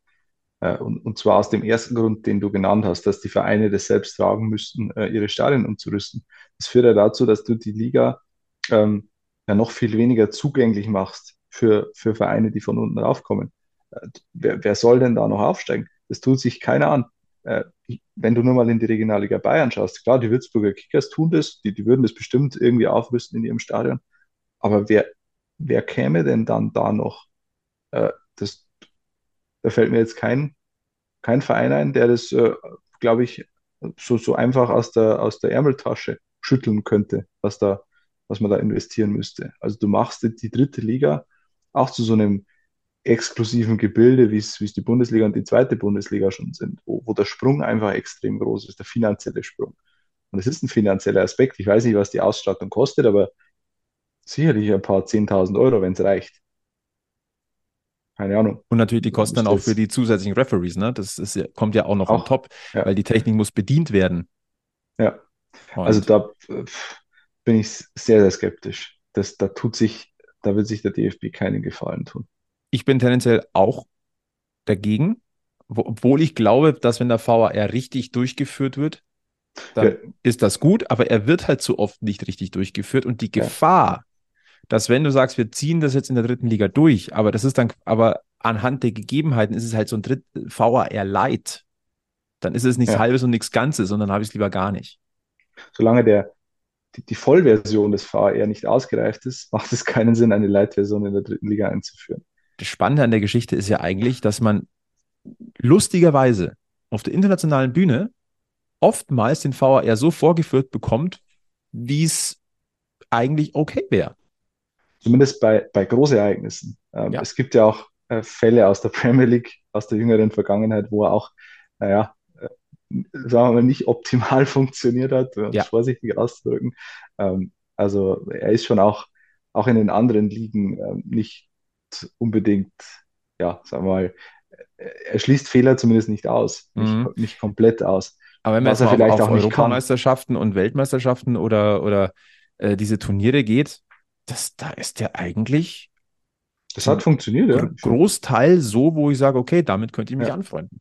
Äh, und, und zwar aus dem ersten Grund, den du genannt hast, dass die Vereine das selbst tragen müssten, äh, ihre Stadien umzurüsten. Das führt ja dazu, dass du die Liga ähm, ja noch viel weniger zugänglich machst für, für Vereine, die von unten raufkommen. Äh, wer, wer soll denn da noch aufsteigen? Das tut sich keiner an. Äh, wenn du nur mal in die Regionalliga Bayern schaust, klar, die Würzburger Kickers tun das, die, die würden das bestimmt irgendwie aufrüsten in ihrem Stadion. Aber wer, wer käme denn dann da noch? Äh, das, da fällt mir jetzt kein, kein Verein ein, der das, glaube ich, so, so einfach aus der, aus der Ärmeltasche schütteln könnte, was da, was man da investieren müsste. Also du machst die dritte Liga auch zu so einem exklusiven Gebilde, wie es die Bundesliga und die zweite Bundesliga schon sind, wo, wo der Sprung einfach extrem groß ist, der finanzielle Sprung. Und es ist ein finanzieller Aspekt. Ich weiß nicht, was die Ausstattung kostet, aber sicherlich ein paar 10.000 Euro, wenn es reicht. Keine Ahnung. Und natürlich die Kosten dann auch für die zusätzlichen Referees, ne? Das ist, kommt ja auch noch auch, on top, ja. weil die Technik muss bedient werden. Ja. Und also da bin ich sehr, sehr skeptisch. Das, da tut sich da wird sich der DFB keinen Gefallen tun. Ich bin tendenziell auch dagegen, obwohl ich glaube, dass wenn der VAR richtig durchgeführt wird, dann ja. ist das gut, aber er wird halt zu oft nicht richtig durchgeführt und die Gefahr, ja. dass wenn du sagst, wir ziehen das jetzt in der dritten Liga durch, aber das ist dann, aber anhand der Gegebenheiten ist es halt so ein Dritt VAR Light, dann ist es nichts ja. Halbes und nichts Ganzes, sondern habe ich es lieber gar nicht. Solange der die, die Vollversion des VR nicht ausgereift ist, macht es keinen Sinn, eine Light-Version in der dritten Liga einzuführen. Das Spannende an der Geschichte ist ja eigentlich, dass man lustigerweise auf der internationalen Bühne oftmals den VAR so vorgeführt bekommt, wie es eigentlich okay wäre. Zumindest bei, bei Großereignissen. Ähm, ja. Es gibt ja auch äh, Fälle aus der Premier League, aus der jüngeren Vergangenheit, wo er auch, naja, sagen wir mal, nicht optimal funktioniert hat, um ja. es vorsichtig auszudrücken. Ähm, also er ist schon auch, auch in den anderen Ligen ähm, nicht unbedingt, ja, sagen wir mal, er schließt Fehler zumindest nicht aus, nicht, mhm. nicht komplett aus. Aber wenn man jetzt vielleicht auf, auf Europameisterschaften und Weltmeisterschaften oder, oder äh, diese Turniere geht, das, da ist der eigentlich. Das hat funktioniert, ja. Großteil so, wo ich sage, okay, damit könnte ich mich ja. anfreunden.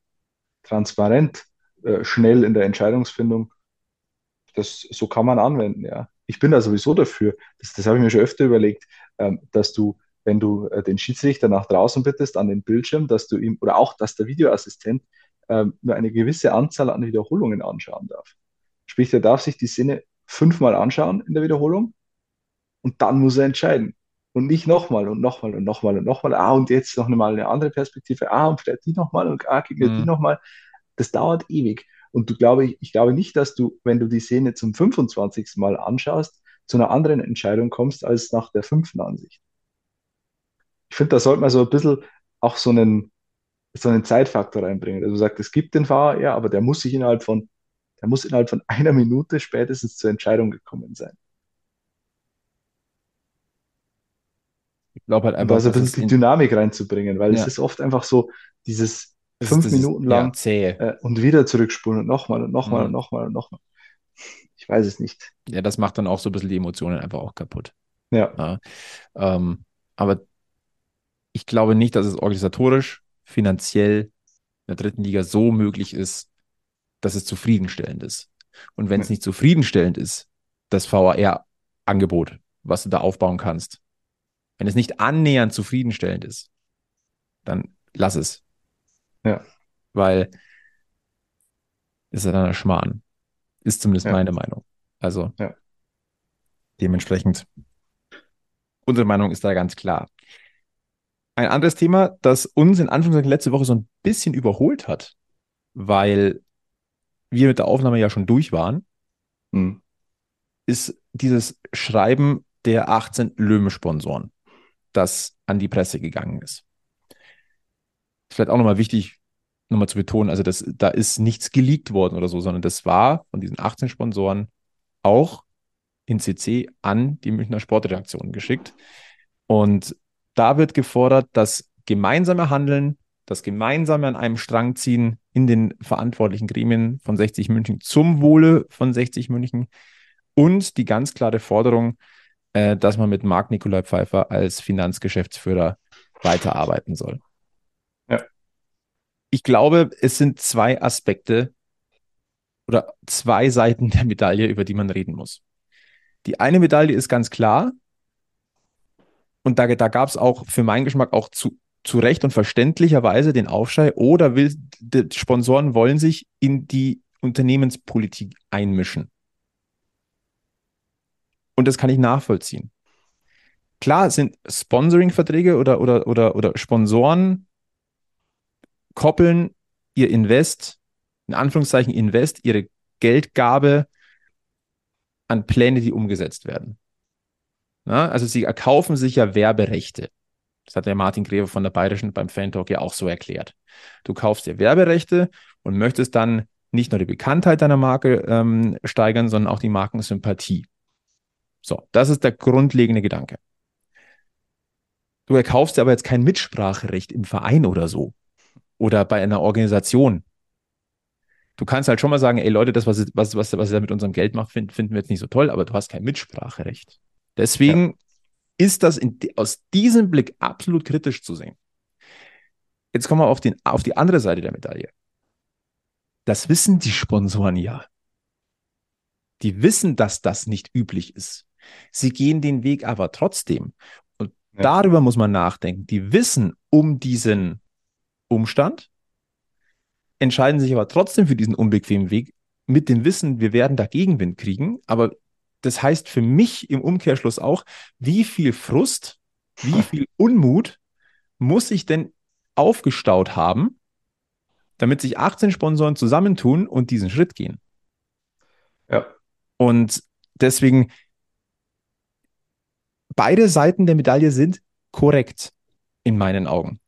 Transparent, äh, schnell in der Entscheidungsfindung. Das, so kann man anwenden, ja. Ich bin da sowieso dafür. Das, das habe ich mir schon öfter überlegt, ähm, dass du wenn du äh, den Schiedsrichter nach draußen bittest an den Bildschirm, dass du ihm oder auch, dass der Videoassistent ähm, nur eine gewisse Anzahl an Wiederholungen anschauen darf. Sprich, er darf sich die Szene fünfmal anschauen in der Wiederholung und dann muss er entscheiden. Und nicht nochmal und nochmal und nochmal und nochmal. Ah, und jetzt noch mal eine andere Perspektive. Ah, und vielleicht die nochmal und ah, gegen mhm. die nochmal. Das dauert ewig. Und du glaube, ich, ich glaube nicht, dass du, wenn du die Szene zum 25. Mal anschaust, zu einer anderen Entscheidung kommst als nach der fünften Ansicht ich finde, da sollte man so ein bisschen auch so einen, so einen Zeitfaktor reinbringen. Also sagt, es gibt den Fahrer, ja, aber der muss sich innerhalb von, der muss innerhalb von einer Minute spätestens zur Entscheidung gekommen sein. Ich glaube halt einfach, um da so ein bisschen die Dynamik reinzubringen, weil ja. es ist oft einfach so dieses das fünf ist, Minuten ist, lang ja, äh, und wieder zurückspulen und nochmal und nochmal mhm. und nochmal und nochmal. Ich weiß es nicht. Ja, das macht dann auch so ein bisschen die Emotionen einfach auch kaputt. Ja. ja ähm, aber ich glaube nicht, dass es organisatorisch, finanziell in der dritten Liga so möglich ist, dass es zufriedenstellend ist. Und wenn es nicht zufriedenstellend ist, das VAR-Angebot, was du da aufbauen kannst, wenn es nicht annähernd zufriedenstellend ist, dann lass es. Ja. Weil ist ja dann ein Schmarrn. Ist zumindest ja. meine Meinung. Also ja. dementsprechend, unsere Meinung ist da ganz klar. Ein anderes Thema, das uns in Anführungszeichen letzte Woche so ein bisschen überholt hat, weil wir mit der Aufnahme ja schon durch waren, mhm. ist dieses Schreiben der 18 Löwen-Sponsoren, das an die Presse gegangen ist. Vielleicht auch nochmal wichtig, nochmal zu betonen, also das, da ist nichts geleakt worden oder so, sondern das war von diesen 18 Sponsoren auch in CC an die Münchner Sportredaktion geschickt. Und da wird gefordert, das gemeinsame Handeln, das gemeinsame an einem Strang ziehen in den verantwortlichen Gremien von 60 München zum Wohle von 60 München und die ganz klare Forderung, äh, dass man mit Marc Nikolai Pfeiffer als Finanzgeschäftsführer weiterarbeiten soll. Ich glaube, es sind zwei Aspekte oder zwei Seiten der Medaille, über die man reden muss. Die eine Medaille ist ganz klar, und da, da gab es auch für meinen Geschmack auch zu, zu Recht und verständlicherweise den Aufschrei, oder will, die Sponsoren wollen sich in die Unternehmenspolitik einmischen. Und das kann ich nachvollziehen. Klar sind Sponsoring-Verträge oder, oder, oder, oder Sponsoren koppeln ihr Invest, in Anführungszeichen Invest, ihre Geldgabe an Pläne, die umgesetzt werden. Na, also sie erkaufen sich ja Werberechte. Das hat der Martin Greve von der Bayerischen beim Fan-Talk ja auch so erklärt. Du kaufst dir Werberechte und möchtest dann nicht nur die Bekanntheit deiner Marke ähm, steigern, sondern auch die Markensympathie. So, das ist der grundlegende Gedanke. Du erkaufst dir aber jetzt kein Mitspracherecht im Verein oder so oder bei einer Organisation. Du kannst halt schon mal sagen, ey Leute, das, was, was, was, was ihr mit unserem Geld macht, find, finden wir jetzt nicht so toll, aber du hast kein Mitspracherecht. Deswegen ja. ist das in, aus diesem Blick absolut kritisch zu sehen. Jetzt kommen wir auf, den, auf die andere Seite der Medaille. Das wissen die Sponsoren ja. Die wissen, dass das nicht üblich ist. Sie gehen den Weg aber trotzdem. Und ja. darüber muss man nachdenken. Die wissen um diesen Umstand, entscheiden sich aber trotzdem für diesen unbequemen Weg mit dem Wissen, wir werden da Gegenwind kriegen, aber das heißt für mich im Umkehrschluss auch, wie viel Frust, wie viel Unmut muss ich denn aufgestaut haben, damit sich 18 Sponsoren zusammentun und diesen Schritt gehen. Ja. Und deswegen, beide Seiten der Medaille sind korrekt in meinen Augen.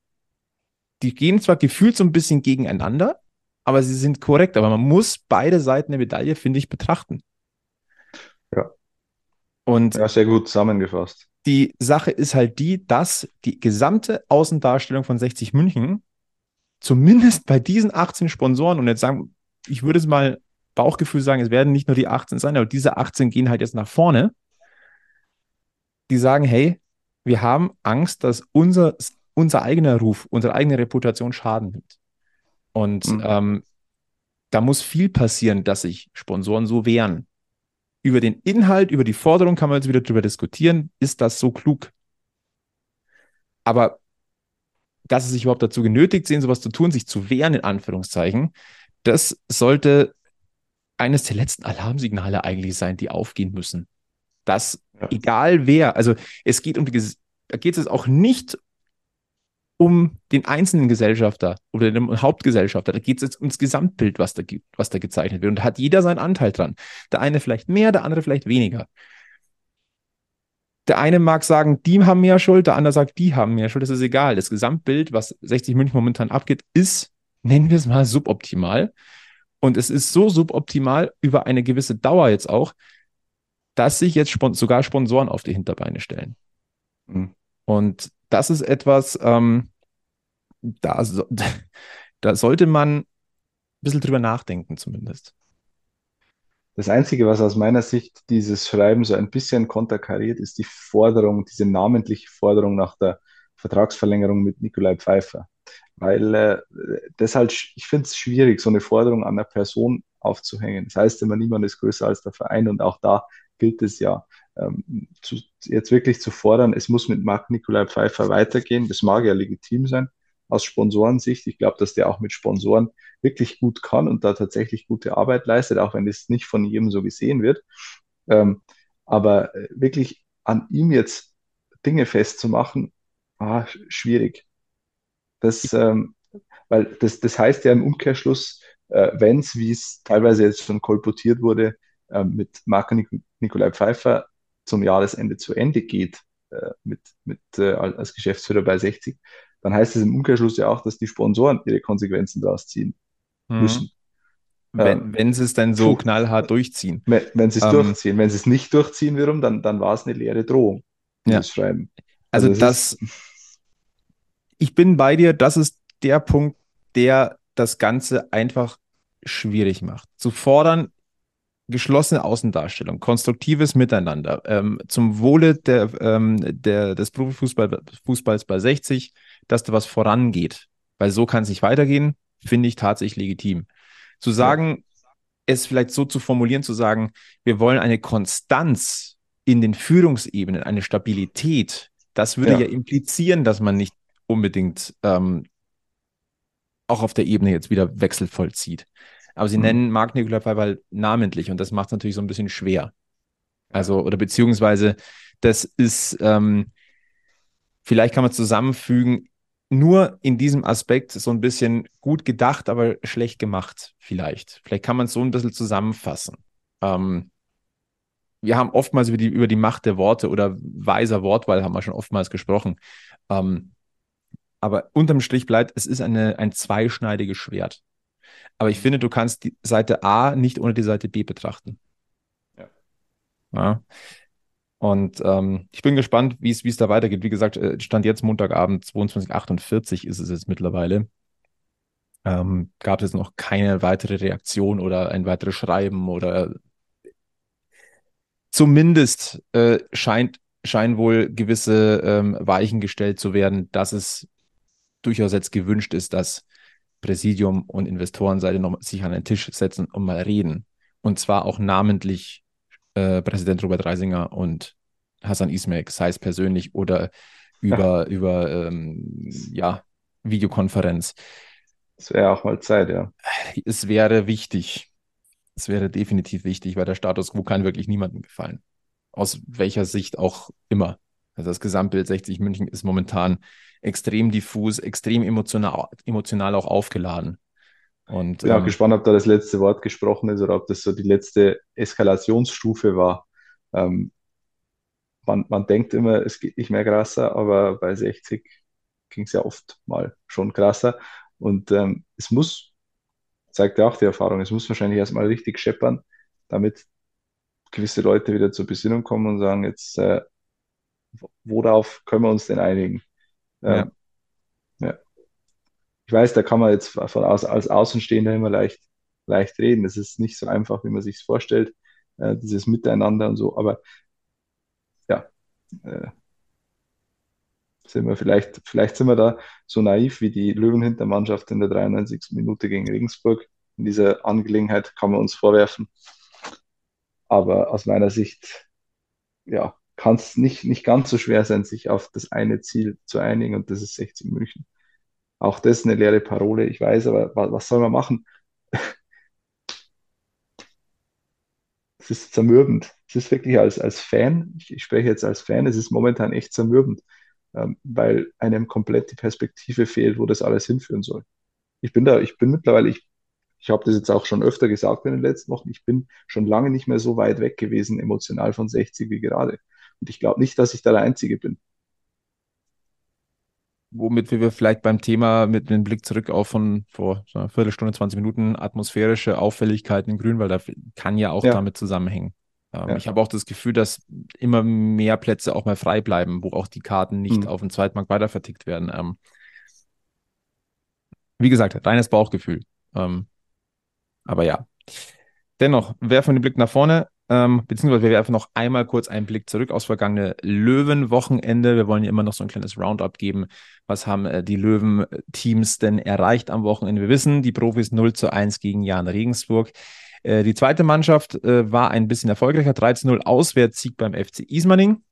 Die gehen zwar gefühlt so ein bisschen gegeneinander, aber sie sind korrekt. Aber man muss beide Seiten der Medaille, finde ich, betrachten. Ja. Und ja, sehr gut zusammengefasst. Die Sache ist halt die, dass die gesamte Außendarstellung von 60 München zumindest bei diesen 18 Sponsoren und jetzt sagen, ich würde es mal Bauchgefühl sagen, es werden nicht nur die 18 sein, aber diese 18 gehen halt jetzt nach vorne. Die sagen, hey, wir haben Angst, dass unser, unser eigener Ruf, unsere eigene Reputation Schaden nimmt. Und mhm. ähm, da muss viel passieren, dass sich Sponsoren so wehren. Über den Inhalt, über die Forderung kann man jetzt wieder drüber diskutieren. Ist das so klug? Aber dass sie sich überhaupt dazu genötigt sehen, sowas zu tun, sich zu wehren, in Anführungszeichen, das sollte eines der letzten Alarmsignale eigentlich sein, die aufgehen müssen. Dass ja. egal wer, also es geht um die, da geht es auch nicht um den einzelnen Gesellschafter oder den Hauptgesellschafter. Da geht es jetzt ums Gesamtbild, was da, was da gezeichnet wird. Und da hat jeder seinen Anteil dran. Der eine vielleicht mehr, der andere vielleicht weniger. Der eine mag sagen, die haben mehr Schuld, der andere sagt, die haben mehr Schuld. Das ist egal. Das Gesamtbild, was 60 München momentan abgeht, ist, nennen wir es mal, suboptimal. Und es ist so suboptimal über eine gewisse Dauer jetzt auch, dass sich jetzt sogar Sponsoren auf die Hinterbeine stellen. Mhm. Und das ist etwas, ähm, da, so, da sollte man ein bisschen drüber nachdenken, zumindest. Das Einzige, was aus meiner Sicht dieses Schreiben so ein bisschen konterkariert, ist die Forderung, diese namentliche Forderung nach der Vertragsverlängerung mit Nikolai Pfeiffer. Weil äh, deshalb, ich finde es schwierig, so eine Forderung an eine Person aufzuhängen. Das heißt immer, niemand ist größer als der Verein und auch da gilt es ja, ähm, zu, jetzt wirklich zu fordern, es muss mit Marc Nikolai Pfeiffer weitergehen. Das mag ja legitim sein aus Sponsorensicht. Ich glaube, dass der auch mit Sponsoren wirklich gut kann und da tatsächlich gute Arbeit leistet, auch wenn das nicht von jedem so gesehen wird. Ähm, aber äh, wirklich an ihm jetzt Dinge festzumachen, ah, schwierig. Das, ähm, weil das, das heißt ja im Umkehrschluss, äh, wenn es, wie es teilweise jetzt schon kolportiert wurde, äh, mit Marco Nik Nikolai Pfeiffer zum Jahresende zu Ende geht, äh, mit, mit, äh, als Geschäftsführer bei 60, dann heißt es im Umkehrschluss ja auch, dass die Sponsoren ihre Konsequenzen daraus ziehen mhm. müssen. Wenn, ähm, wenn sie es dann so knallhart durchziehen. Wenn, wenn sie es ähm, durchziehen. Wenn sie es nicht durchziehen wiederum, dann, dann war es eine leere Drohung, ja. Schreiben. Also, also das, ist, ich bin bei dir, das ist der Punkt, der das Ganze einfach schwierig macht. Zu fordern, geschlossene Außendarstellung, konstruktives Miteinander, ähm, zum Wohle der, ähm, der, des Profifußballs bei 60, dass da was vorangeht. Weil so kann es nicht weitergehen, finde ich tatsächlich legitim. Zu sagen, ja. es vielleicht so zu formulieren, zu sagen, wir wollen eine Konstanz in den Führungsebenen, eine Stabilität, das würde ja, ja implizieren, dass man nicht unbedingt ähm, auch auf der Ebene jetzt wieder Wechsel vollzieht. Aber sie mhm. nennen Marc Nikolai Pfeiffer namentlich und das macht es natürlich so ein bisschen schwer. Also, oder beziehungsweise, das ist, ähm, vielleicht kann man zusammenfügen, nur in diesem Aspekt so ein bisschen gut gedacht, aber schlecht gemacht, vielleicht. Vielleicht kann man es so ein bisschen zusammenfassen. Ähm, wir haben oftmals über die, über die Macht der Worte oder weiser Wortwahl haben wir schon oftmals gesprochen. Ähm, aber unterm Strich bleibt, es ist eine, ein zweischneidiges Schwert. Aber ich finde, du kannst die Seite A nicht ohne die Seite B betrachten. Ja. ja. Und ähm, ich bin gespannt, wie es da weitergeht. Wie gesagt, äh, stand jetzt Montagabend 22.48 ist es jetzt mittlerweile. Ähm, gab es noch keine weitere Reaktion oder ein weiteres Schreiben oder zumindest äh, scheint, scheinen wohl gewisse ähm, Weichen gestellt zu werden, dass es durchaus jetzt gewünscht ist, dass Präsidium und Investorenseite noch sich an den Tisch setzen und mal reden. Und zwar auch namentlich äh, Präsident Robert Reisinger und Hassan Ismail, sei es persönlich oder über, ja. über ähm, ja, Videokonferenz. Es wäre auch mal Zeit, ja. Es wäre wichtig. Das wäre definitiv wichtig, weil der Status quo kann wirklich niemandem gefallen. Aus welcher Sicht auch immer. Also das Gesamtbild 60 München ist momentan extrem diffus, extrem emotional, emotional auch aufgeladen. Und, ja, ähm, gespannt, ob da das letzte Wort gesprochen ist oder ob das so die letzte Eskalationsstufe war. Ähm, man, man denkt immer, es geht nicht mehr krasser, aber bei 60 ging es ja oft mal schon krasser. Und ähm, es muss, zeigt ja auch die Erfahrung, es muss wahrscheinlich erstmal richtig scheppern, damit gewisse Leute wieder zur Besinnung kommen und sagen, jetzt, äh, worauf können wir uns denn einigen? Ähm, ja. ja. Ich weiß, da kann man jetzt von aus, als Außenstehender immer leicht, leicht reden. Es ist nicht so einfach, wie man sich es vorstellt, äh, dieses Miteinander und so, aber ja, äh, sind wir vielleicht, vielleicht sind wir da so naiv wie die Löwenhintermannschaft in der 93. Minute gegen Regensburg. In dieser Angelegenheit kann man uns vorwerfen. Aber aus meiner Sicht, ja, kann es nicht, nicht ganz so schwer sein, sich auf das eine Ziel zu einigen und das ist 60 München. Auch das ist eine leere Parole, ich weiß, aber was, was soll man machen? Es ist zermürbend. Es ist wirklich als, als Fan, ich, ich spreche jetzt als Fan, es ist momentan echt zermürbend ähm, weil einem komplett die Perspektive fehlt, wo das alles hinführen soll. Ich bin da, ich bin mittlerweile, ich, ich habe das jetzt auch schon öfter gesagt in den letzten Wochen, ich bin schon lange nicht mehr so weit weg gewesen emotional von 60 wie gerade. Und ich glaube nicht, dass ich da der Einzige bin. Womit wir vielleicht beim Thema mit einem Blick zurück auf von vor so einer Viertelstunde, 20 Minuten atmosphärische Auffälligkeiten in Grün, weil da kann ja auch ja. damit zusammenhängen. Ähm, ja. Ich habe auch das Gefühl, dass immer mehr Plätze auch mal frei bleiben, wo auch die Karten nicht mhm. auf dem Zweitmarkt weiter vertickt werden. Ähm, wie gesagt, reines Bauchgefühl. Ähm, aber ja. Dennoch, werfen wir den Blick nach vorne, ähm, beziehungsweise wir werfen noch einmal kurz einen Blick zurück aufs vergangene Löwen-Wochenende. Wir wollen ja immer noch so ein kleines Roundup geben. Was haben äh, die Löwen-Teams denn erreicht am Wochenende? Wir wissen, die Profis 0 zu 1 gegen Jan Regensburg. Äh, die zweite Mannschaft äh, war ein bisschen erfolgreicher. 13-0 Auswärtssieg beim FC Ismaning.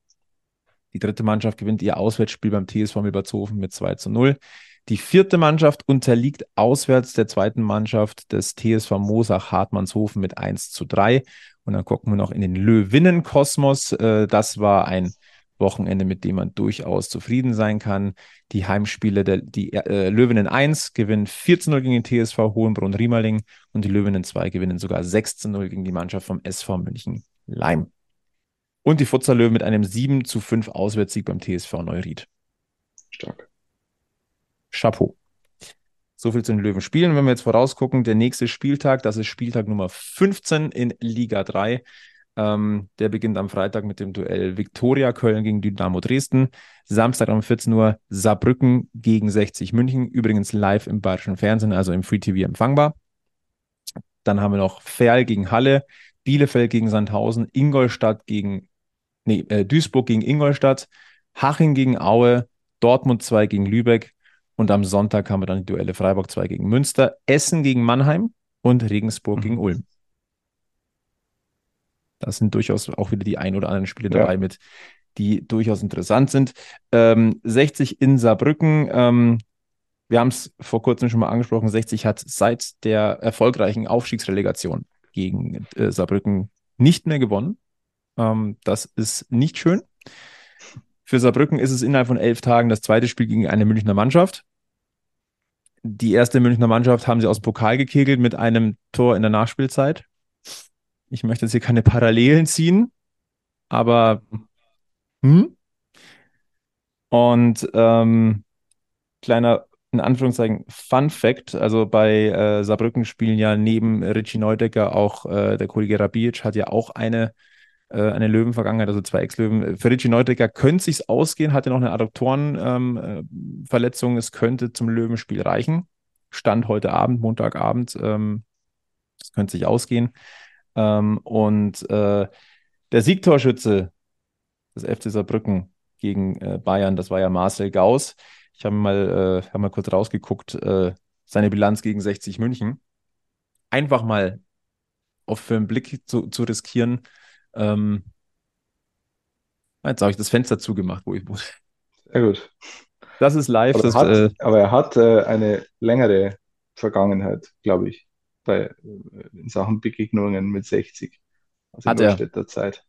Die dritte Mannschaft gewinnt ihr Auswärtsspiel beim TSV Milbertshofen mit 2 zu 0. Die vierte Mannschaft unterliegt auswärts der zweiten Mannschaft des TSV Mosach Hartmannshofen mit 1 zu 3. Und dann gucken wir noch in den Löwinnenkosmos. Äh, das war ein Wochenende, mit dem man durchaus zufrieden sein kann. Die Heimspiele, der, die äh, Löwinnen 1 gewinnen 14-0 gegen den TSV Hohenbrunn-Riemerling und die Löwinnen 2 gewinnen sogar 16-0 gegen die Mannschaft vom SV München Leim. Und die Futsal Löwen mit einem 7 zu 5 Auswärtssieg beim TSV Neuried. Stark. Chapeau. So viel zu den Löwen spielen. Wenn wir jetzt vorausgucken, der nächste Spieltag, das ist Spieltag Nummer 15 in Liga 3. Ähm, der beginnt am Freitag mit dem Duell Viktoria Köln gegen Dynamo Dresden. Samstag um 14 Uhr Saarbrücken gegen 60 München. Übrigens live im bayerischen Fernsehen, also im Free TV empfangbar. Dann haben wir noch Ferl gegen Halle, Bielefeld gegen Sandhausen, Ingolstadt gegen, nee, äh, Duisburg gegen Ingolstadt, Haching gegen Aue, Dortmund 2 gegen Lübeck und am Sonntag haben wir dann die Duelle Freiburg 2 gegen Münster, Essen gegen Mannheim und Regensburg mhm. gegen Ulm. Da sind durchaus auch wieder die ein oder anderen Spiele ja. dabei mit, die durchaus interessant sind. Ähm, 60 in Saarbrücken. Ähm, wir haben es vor kurzem schon mal angesprochen. 60 hat seit der erfolgreichen Aufstiegsrelegation gegen äh, Saarbrücken nicht mehr gewonnen. Ähm, das ist nicht schön. Für Saarbrücken ist es innerhalb von elf Tagen das zweite Spiel gegen eine Münchner Mannschaft. Die erste Münchner Mannschaft haben sie aus dem Pokal gekegelt mit einem Tor in der Nachspielzeit. Ich möchte jetzt hier keine Parallelen ziehen, aber hm? Und ähm, kleiner, in Anführungszeichen, Fun Fact, also bei äh, Saarbrücken spielen ja neben Richie Neudecker auch äh, der Kollege Rabic hat ja auch eine, äh, eine Vergangenheit, also zwei Ex-Löwen. Für Richie Neudecker könnte sich ausgehen, hatte noch eine Adduktorenverletzung, ähm, äh, es könnte zum Löwenspiel reichen. Stand heute Abend, Montagabend, ähm, könnte sich ausgehen. Ähm, und äh, der Siegtorschütze des FC Saarbrücken gegen äh, Bayern, das war ja Marcel Gauss. Ich habe mal, äh, hab mal kurz rausgeguckt, äh, seine Bilanz gegen 60 München. Einfach mal auf für einen Blick zu, zu riskieren. Ähm, jetzt habe ich das Fenster zugemacht, wo ich muss. Sehr gut. Das ist live. Aber, das, hat, äh, aber er hat äh, eine längere Vergangenheit, glaube ich. bei, äh, in Sachen Begegnungen mit 60. Also hat er. Zeit.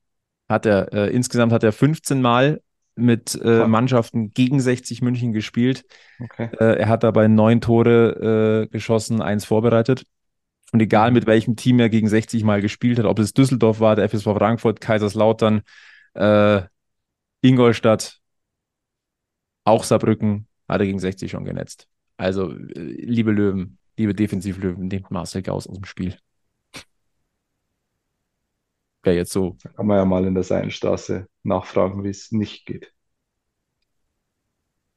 Hat er. Äh, insgesamt hat er 15 Mal mit äh, Mannschaften gegen 60 München gespielt. Okay. Äh, er hat dabei neun Tore geschossen, eins vorbereitet. Und egal mit welchem Team er gegen 60 Mal gespielt hat, ob es Düsseldorf war, der FSV Frankfurt, Kaiserslautern, äh, Ingolstadt, auch Saarbrücken, hat er gegen 60 schon genetzt. Also, äh, liebe Löwen, liebe Defensivlöwen, nehmt Marcel Gauss aus dem Spiel. Wäre jetzt so. Da kann man ja mal in der Seidenstraße nachfragen, wie es nicht geht.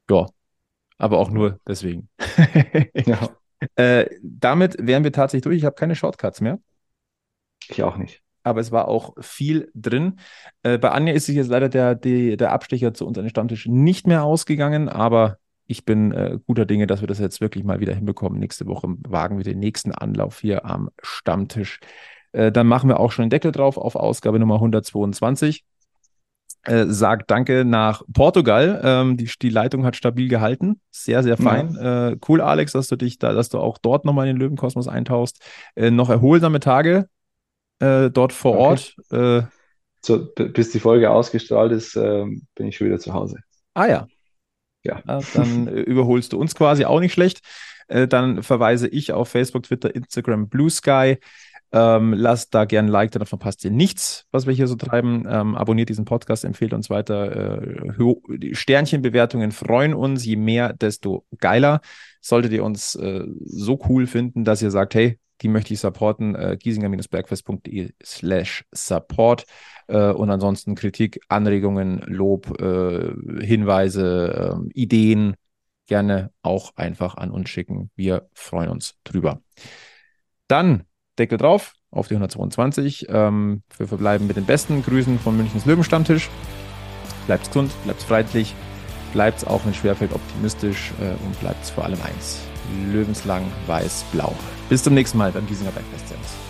Ja, aber auch nur deswegen. ja. Äh, damit wären wir tatsächlich durch. Ich habe keine Shortcuts mehr. Ich auch nicht. Aber es war auch viel drin. Äh, bei Anja ist sich jetzt leider der, die, der Abstecher zu unserem Stammtisch nicht mehr ausgegangen, aber ich bin äh, guter Dinge, dass wir das jetzt wirklich mal wieder hinbekommen. Nächste Woche wagen wir den nächsten Anlauf hier am Stammtisch. Äh, dann machen wir auch schon den Deckel drauf auf Ausgabe Nummer 122. Äh, sagt Danke nach Portugal. Ähm, die, die Leitung hat stabil gehalten. Sehr, sehr fein. Ja. Äh, cool, Alex, dass du dich da, dass du auch dort nochmal in den Löwenkosmos eintauchst. Äh, noch erholsame Tage äh, dort vor okay. Ort. Äh, so, bis die Folge ausgestrahlt ist, ähm, bin ich schon wieder zu Hause. Ah ja. Ja. dann überholst du uns quasi auch nicht schlecht. dann verweise ich auf Facebook, Twitter, Instagram, Blue Sky. Ähm, lasst da gerne ein Like, dann verpasst ihr nichts, was wir hier so treiben. Ähm, abonniert diesen Podcast, empfehlt uns weiter. Äh, Sternchenbewertungen freuen uns. Je mehr, desto geiler. Solltet ihr uns äh, so cool finden, dass ihr sagt, hey, die möchte ich supporten, äh, giesinger-bergfest.de slash support. Äh, und ansonsten Kritik, Anregungen, Lob, äh, Hinweise, äh, Ideen gerne auch einfach an uns schicken. Wir freuen uns drüber. Dann Deckel drauf auf die 122. Ähm, wir verbleiben mit den besten Grüßen von Münchens Löwenstammtisch. Bleibt gesund, bleibt freundlich, bleibt auch wenn schwerfällt optimistisch äh, und bleibt vor allem eins. Löwenslang weiß-blau. Bis zum nächsten Mal beim Giesinger Bergfest.